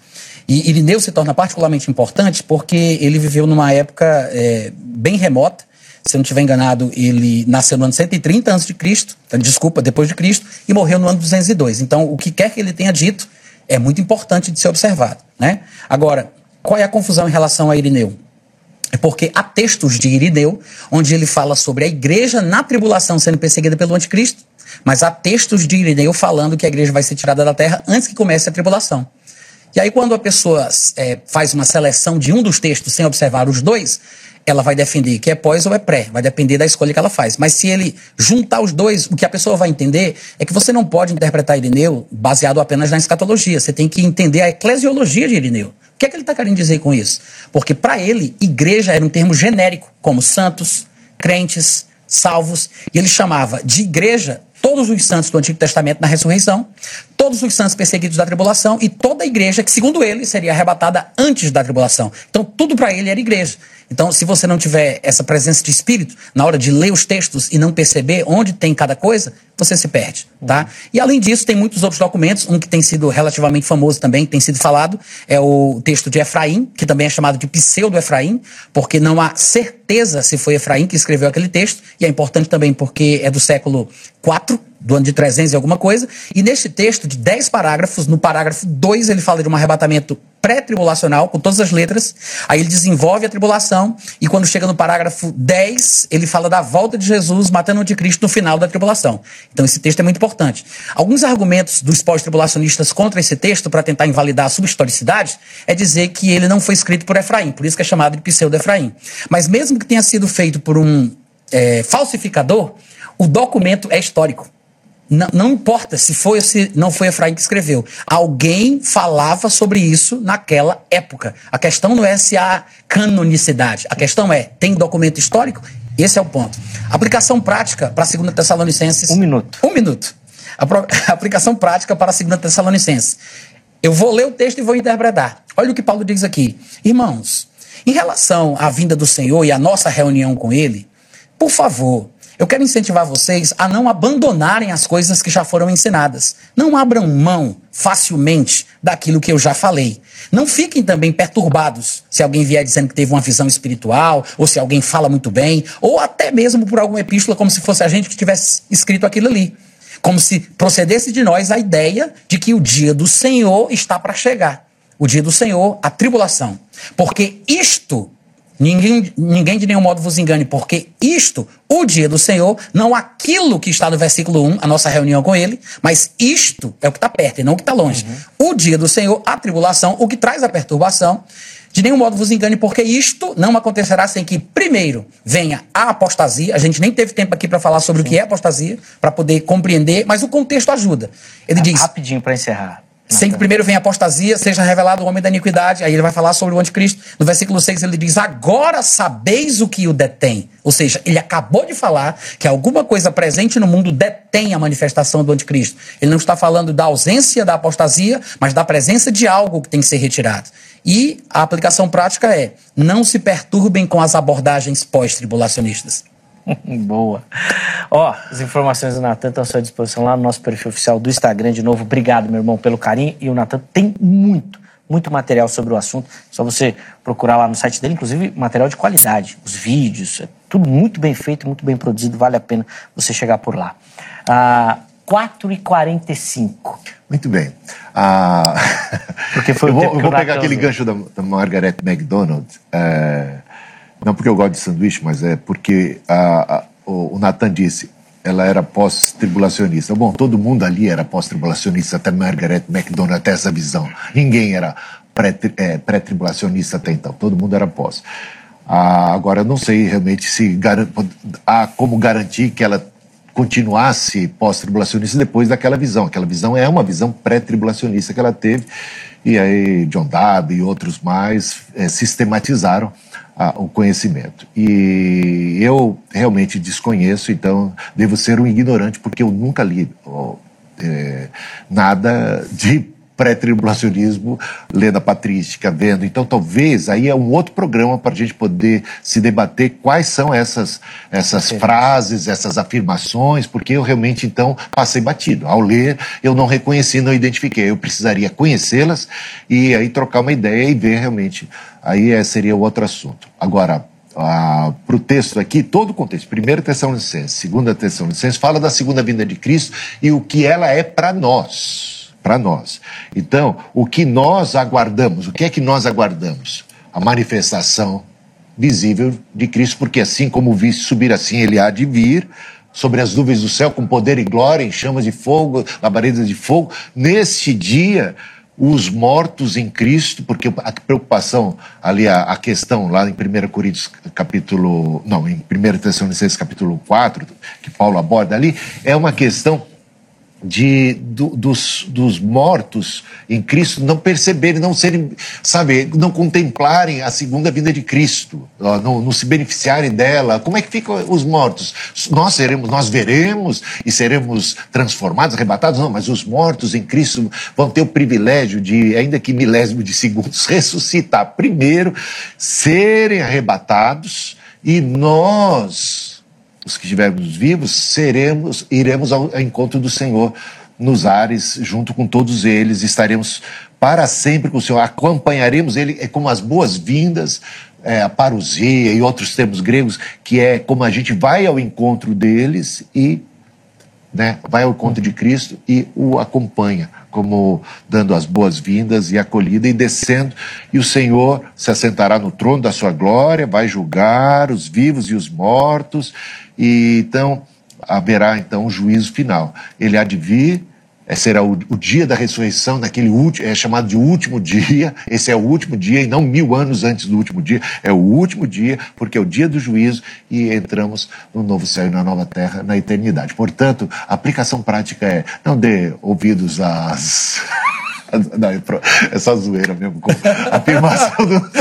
S3: E Irineu se torna particularmente importante porque ele viveu numa época é, bem remota. Se eu não estiver enganado, ele nasceu no ano 130 a.C., desculpa, depois de Cristo, e morreu no ano 202. Então, o que quer que ele tenha dito é muito importante de ser observado. Né? Agora, qual é a confusão em relação a Irineu? É porque há textos de Irineu onde ele fala sobre a igreja na tribulação sendo perseguida pelo anticristo mas há textos de Irineu falando que a igreja vai ser tirada da terra antes que comece a tribulação. E aí, quando a pessoa é, faz uma seleção de um dos textos sem observar os dois, ela vai defender que é pós ou é pré, vai depender da escolha que ela faz. Mas se ele juntar os dois, o que a pessoa vai entender é que você não pode interpretar Irineu baseado apenas na escatologia. Você tem que entender a eclesiologia de Irineu. Que é que ele está querendo dizer com isso? Porque para ele, igreja era um termo genérico, como santos, crentes, salvos, e ele chamava de igreja todos os santos do Antigo Testamento na ressurreição, todos os santos perseguidos da tribulação e toda a igreja que, segundo ele, seria arrebatada antes da tribulação. Então, tudo para ele era igreja. Então, se você não tiver essa presença de espírito na hora de ler os textos e não perceber onde tem cada coisa, você se perde, tá? E além disso, tem muitos outros documentos, um que tem sido relativamente famoso também, que tem sido falado, é o texto de Efraim, que também é chamado de pseudo-Efraim, porque não há certeza se foi Efraim que escreveu aquele texto, e é importante também porque é do século IV, do ano de 300 e alguma coisa, e neste texto de 10 parágrafos, no parágrafo 2 ele fala de um arrebatamento pré-tribulacional, com todas as letras. Aí ele desenvolve a tribulação, e quando chega no parágrafo 10, ele fala da volta de Jesus matando o anticristo no final da tribulação. Então esse texto é muito importante. Alguns argumentos dos pós-tribulacionistas contra esse texto, para tentar invalidar a subhistoricidade, é dizer que ele não foi escrito por Efraim, por isso que é chamado de pseudo-Efraim. Mas mesmo que tenha sido feito por um é, falsificador, o documento é histórico. Não, não, importa se foi ou se não foi Efraim que escreveu. Alguém falava sobre isso naquela época. A questão não é se há canonicidade. A questão é, tem documento histórico? Esse é o ponto. Aplicação prática para a segunda Tessalonicenses.
S1: Um minuto.
S3: Um minuto. A, *laughs* aplicação prática para a segunda Tessalonicenses. Eu vou ler o texto e vou interpretar. Olha o que Paulo diz aqui. Irmãos, em relação à vinda do Senhor e à nossa reunião com Ele, por favor, eu quero incentivar vocês a não abandonarem as coisas que já foram ensinadas. Não abram mão facilmente daquilo que eu já falei. Não fiquem também perturbados se alguém vier dizendo que teve uma visão espiritual, ou se alguém fala muito bem, ou até mesmo por alguma epístola, como se fosse a gente que tivesse escrito aquilo ali. Como se procedesse de nós a ideia de que o dia do Senhor está para chegar. O dia do Senhor, a tribulação. Porque isto Ninguém, ninguém de nenhum modo vos engane, porque isto, o dia do Senhor, não aquilo que está no versículo 1, a nossa reunião com ele, mas isto é o que está perto e não o que está longe. Uhum. O dia do Senhor, a tribulação, o que traz a perturbação, de nenhum modo vos engane, porque isto não acontecerá sem que, primeiro, venha a apostasia. A gente nem teve tempo aqui para falar sobre Sim. o que é apostasia, para poder compreender, mas o contexto ajuda. Ele é, diz.
S1: Rapidinho para encerrar.
S3: Sem que primeiro venha apostasia, seja revelado o homem da iniquidade. Aí ele vai falar sobre o anticristo. No versículo 6 ele diz: Agora sabeis o que o detém. Ou seja, ele acabou de falar que alguma coisa presente no mundo detém a manifestação do anticristo. Ele não está falando da ausência da apostasia, mas da presença de algo que tem que ser retirado. E a aplicação prática é: não se perturbem com as abordagens pós-tribulacionistas. *laughs*
S1: Boa. Ó, as informações do Natan estão à sua disposição lá no nosso perfil oficial do Instagram. De novo, obrigado, meu irmão, pelo carinho. E o Natan tem muito, muito material sobre o assunto. Só você procurar lá no site dele, inclusive material de qualidade, os vídeos, é tudo muito bem feito, muito bem produzido. Vale a pena você chegar por lá. Ah, 4h45.
S2: Muito bem. Ah... Porque foi *laughs* eu vou, eu vou pegar aquele gancho da, da Margaret MacDonald. É não porque eu gosto de sanduíche, mas é porque a, a, o, o Nathan disse, ela era pós-tribulacionista. Bom, todo mundo ali era pós-tribulacionista, até Margaret MacDonald, até essa visão. Ninguém era é, pré-tribulacionista até então, todo mundo era pós. Ah, agora, eu não sei realmente se há como garantir que ela continuasse pós-tribulacionista depois daquela visão. Aquela visão é uma visão pré-tribulacionista que ela teve, e aí John Darby e outros mais é, sistematizaram o conhecimento. E eu realmente desconheço, então devo ser um ignorante, porque eu nunca li ó, é, nada de pré-tribulacionismo, lendo a patrística, vendo. Então, talvez aí é um outro programa para a gente poder se debater quais são essas, essas frases, essas afirmações, porque eu realmente, então, passei batido. Ao ler, eu não reconheci, não identifiquei. Eu precisaria conhecê-las e aí trocar uma ideia e ver realmente. Aí é, seria outro assunto. Agora, ah, para o texto aqui, todo o contexto, primeira Tessalonicenses, segunda Tessalonicenses, fala da segunda vinda de Cristo e o que ela é para nós para nós. Então, o que nós aguardamos, o que é que nós aguardamos? A manifestação visível de Cristo, porque assim como viste subir, assim ele há de vir sobre as nuvens do céu com poder e glória, em chamas de fogo, labaredas de fogo. Neste dia, os mortos em Cristo, porque a preocupação ali, a, a, questão lá em 1 Coríntios capítulo, não, em 1 Tessalonicenses capítulo 4, que Paulo aborda ali, é uma questão de, do, dos, dos mortos em Cristo não perceberem, não serem, sabe, não contemplarem a segunda vinda de Cristo, não, não se beneficiarem dela. Como é que ficam os mortos? Nós seremos, nós veremos e seremos transformados, arrebatados? Não, mas os mortos em Cristo vão ter o privilégio de, ainda que milésimo de segundos, *laughs* ressuscitar primeiro, serem arrebatados e nós os que estivermos vivos, seremos, iremos ao encontro do Senhor nos ares, junto com todos eles, estaremos para sempre com o Senhor, acompanharemos ele, é como as boas-vindas, é, a parousia e outros termos gregos, que é como a gente vai ao encontro deles e né, vai ao encontro de Cristo e o acompanha, como dando as boas-vindas e acolhida e descendo, e o Senhor se assentará no trono da sua glória, vai julgar os vivos e os mortos, e então haverá então um juízo final. Ele há de vir, é, será o, o, dia da ressurreição, naquele último, é chamado de último dia. Esse é o último dia, e não mil anos antes do último dia, é o último dia, porque é o dia do juízo e entramos no novo céu e na nova terra, na eternidade. Portanto, a aplicação prática é: não dê ouvidos às. *laughs* Não, é só zoeira mesmo. A afirmação do... *laughs*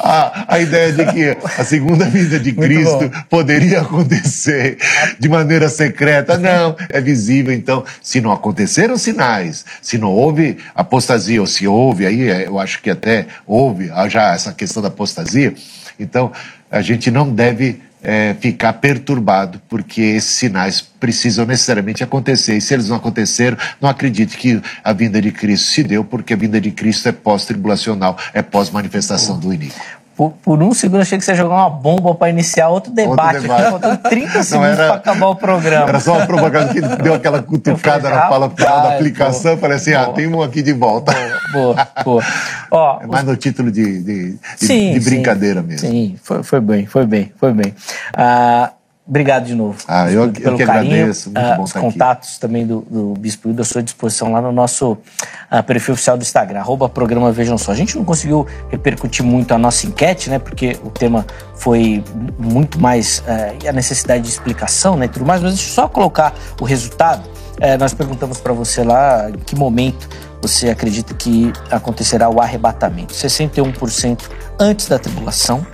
S2: a, a, ideia de que a segunda vinda de Cristo poderia acontecer de maneira secreta. Não, é visível. Então, se não aconteceram sinais, se não houve apostasia, ou se houve, aí é, eu acho que até houve já essa questão da apostasia, então a gente não deve é, ficar perturbado, porque esses sinais precisam necessariamente acontecer. E se eles não acontecerem, não acredite que a vinda de Cristo se deu, porque a vinda de Cristo é pós-tribulacional, é pós-manifestação do início.
S1: Por, por, um segundo achei que você ia jogar uma bomba para iniciar outro debate. Outro debate. Faltando 30 *laughs* segundos para acabar o programa.
S2: Era só uma propaganda que deu aquela *laughs* cutucada na fala final da aplicação. Boa, falei assim: ah, boa. ah, tem um aqui de volta.
S1: Boa, boa.
S2: é mais no título de, de, de, sim, de brincadeira
S1: sim,
S2: mesmo.
S1: Sim, foi, foi bem, foi bem, foi bem. Ah, Obrigado de novo.
S2: Ah, eu, pelo eu que carinho. agradeço. Muito uh, bom
S1: Os contatos aqui. também do, do Bispo Hildo à sua disposição lá no nosso uh, perfil oficial do Instagram, arroba programa Vejam Só. A gente não conseguiu repercutir muito a nossa enquete, né? Porque o tema foi muito mais uh, a necessidade de explicação, né? Tudo mais, mas deixa eu só colocar o resultado. Uh, nós perguntamos para você lá em que momento você acredita que acontecerá o arrebatamento. 61% antes da tribulação,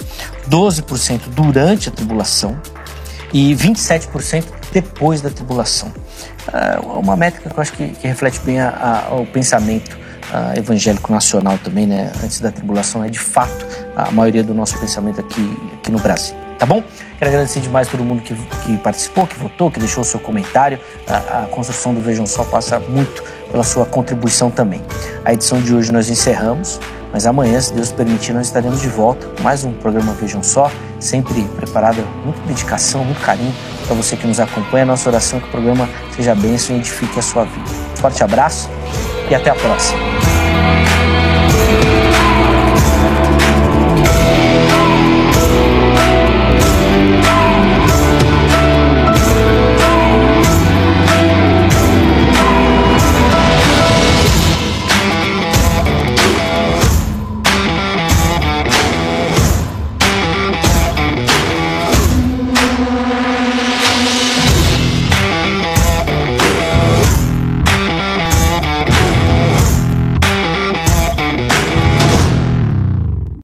S1: 12% durante a tribulação, e 27% depois da tribulação. É uma métrica que eu acho que, que reflete bem a, a, o pensamento a, evangélico nacional também, né? Antes da tribulação, é de fato a maioria do nosso pensamento aqui, aqui no Brasil. Tá bom? Quero agradecer demais todo mundo que, que participou, que votou, que deixou o seu comentário. A, a construção do Vejam Só passa muito pela sua contribuição também. A edição de hoje nós encerramos. Mas amanhã, se Deus permitir, nós estaremos de volta mais um programa Vejam Só, sempre preparado, muita dedicação, muito carinho para você que nos acompanha. Nossa oração é que o programa seja bênção e edifique a sua vida. Forte abraço e até a próxima.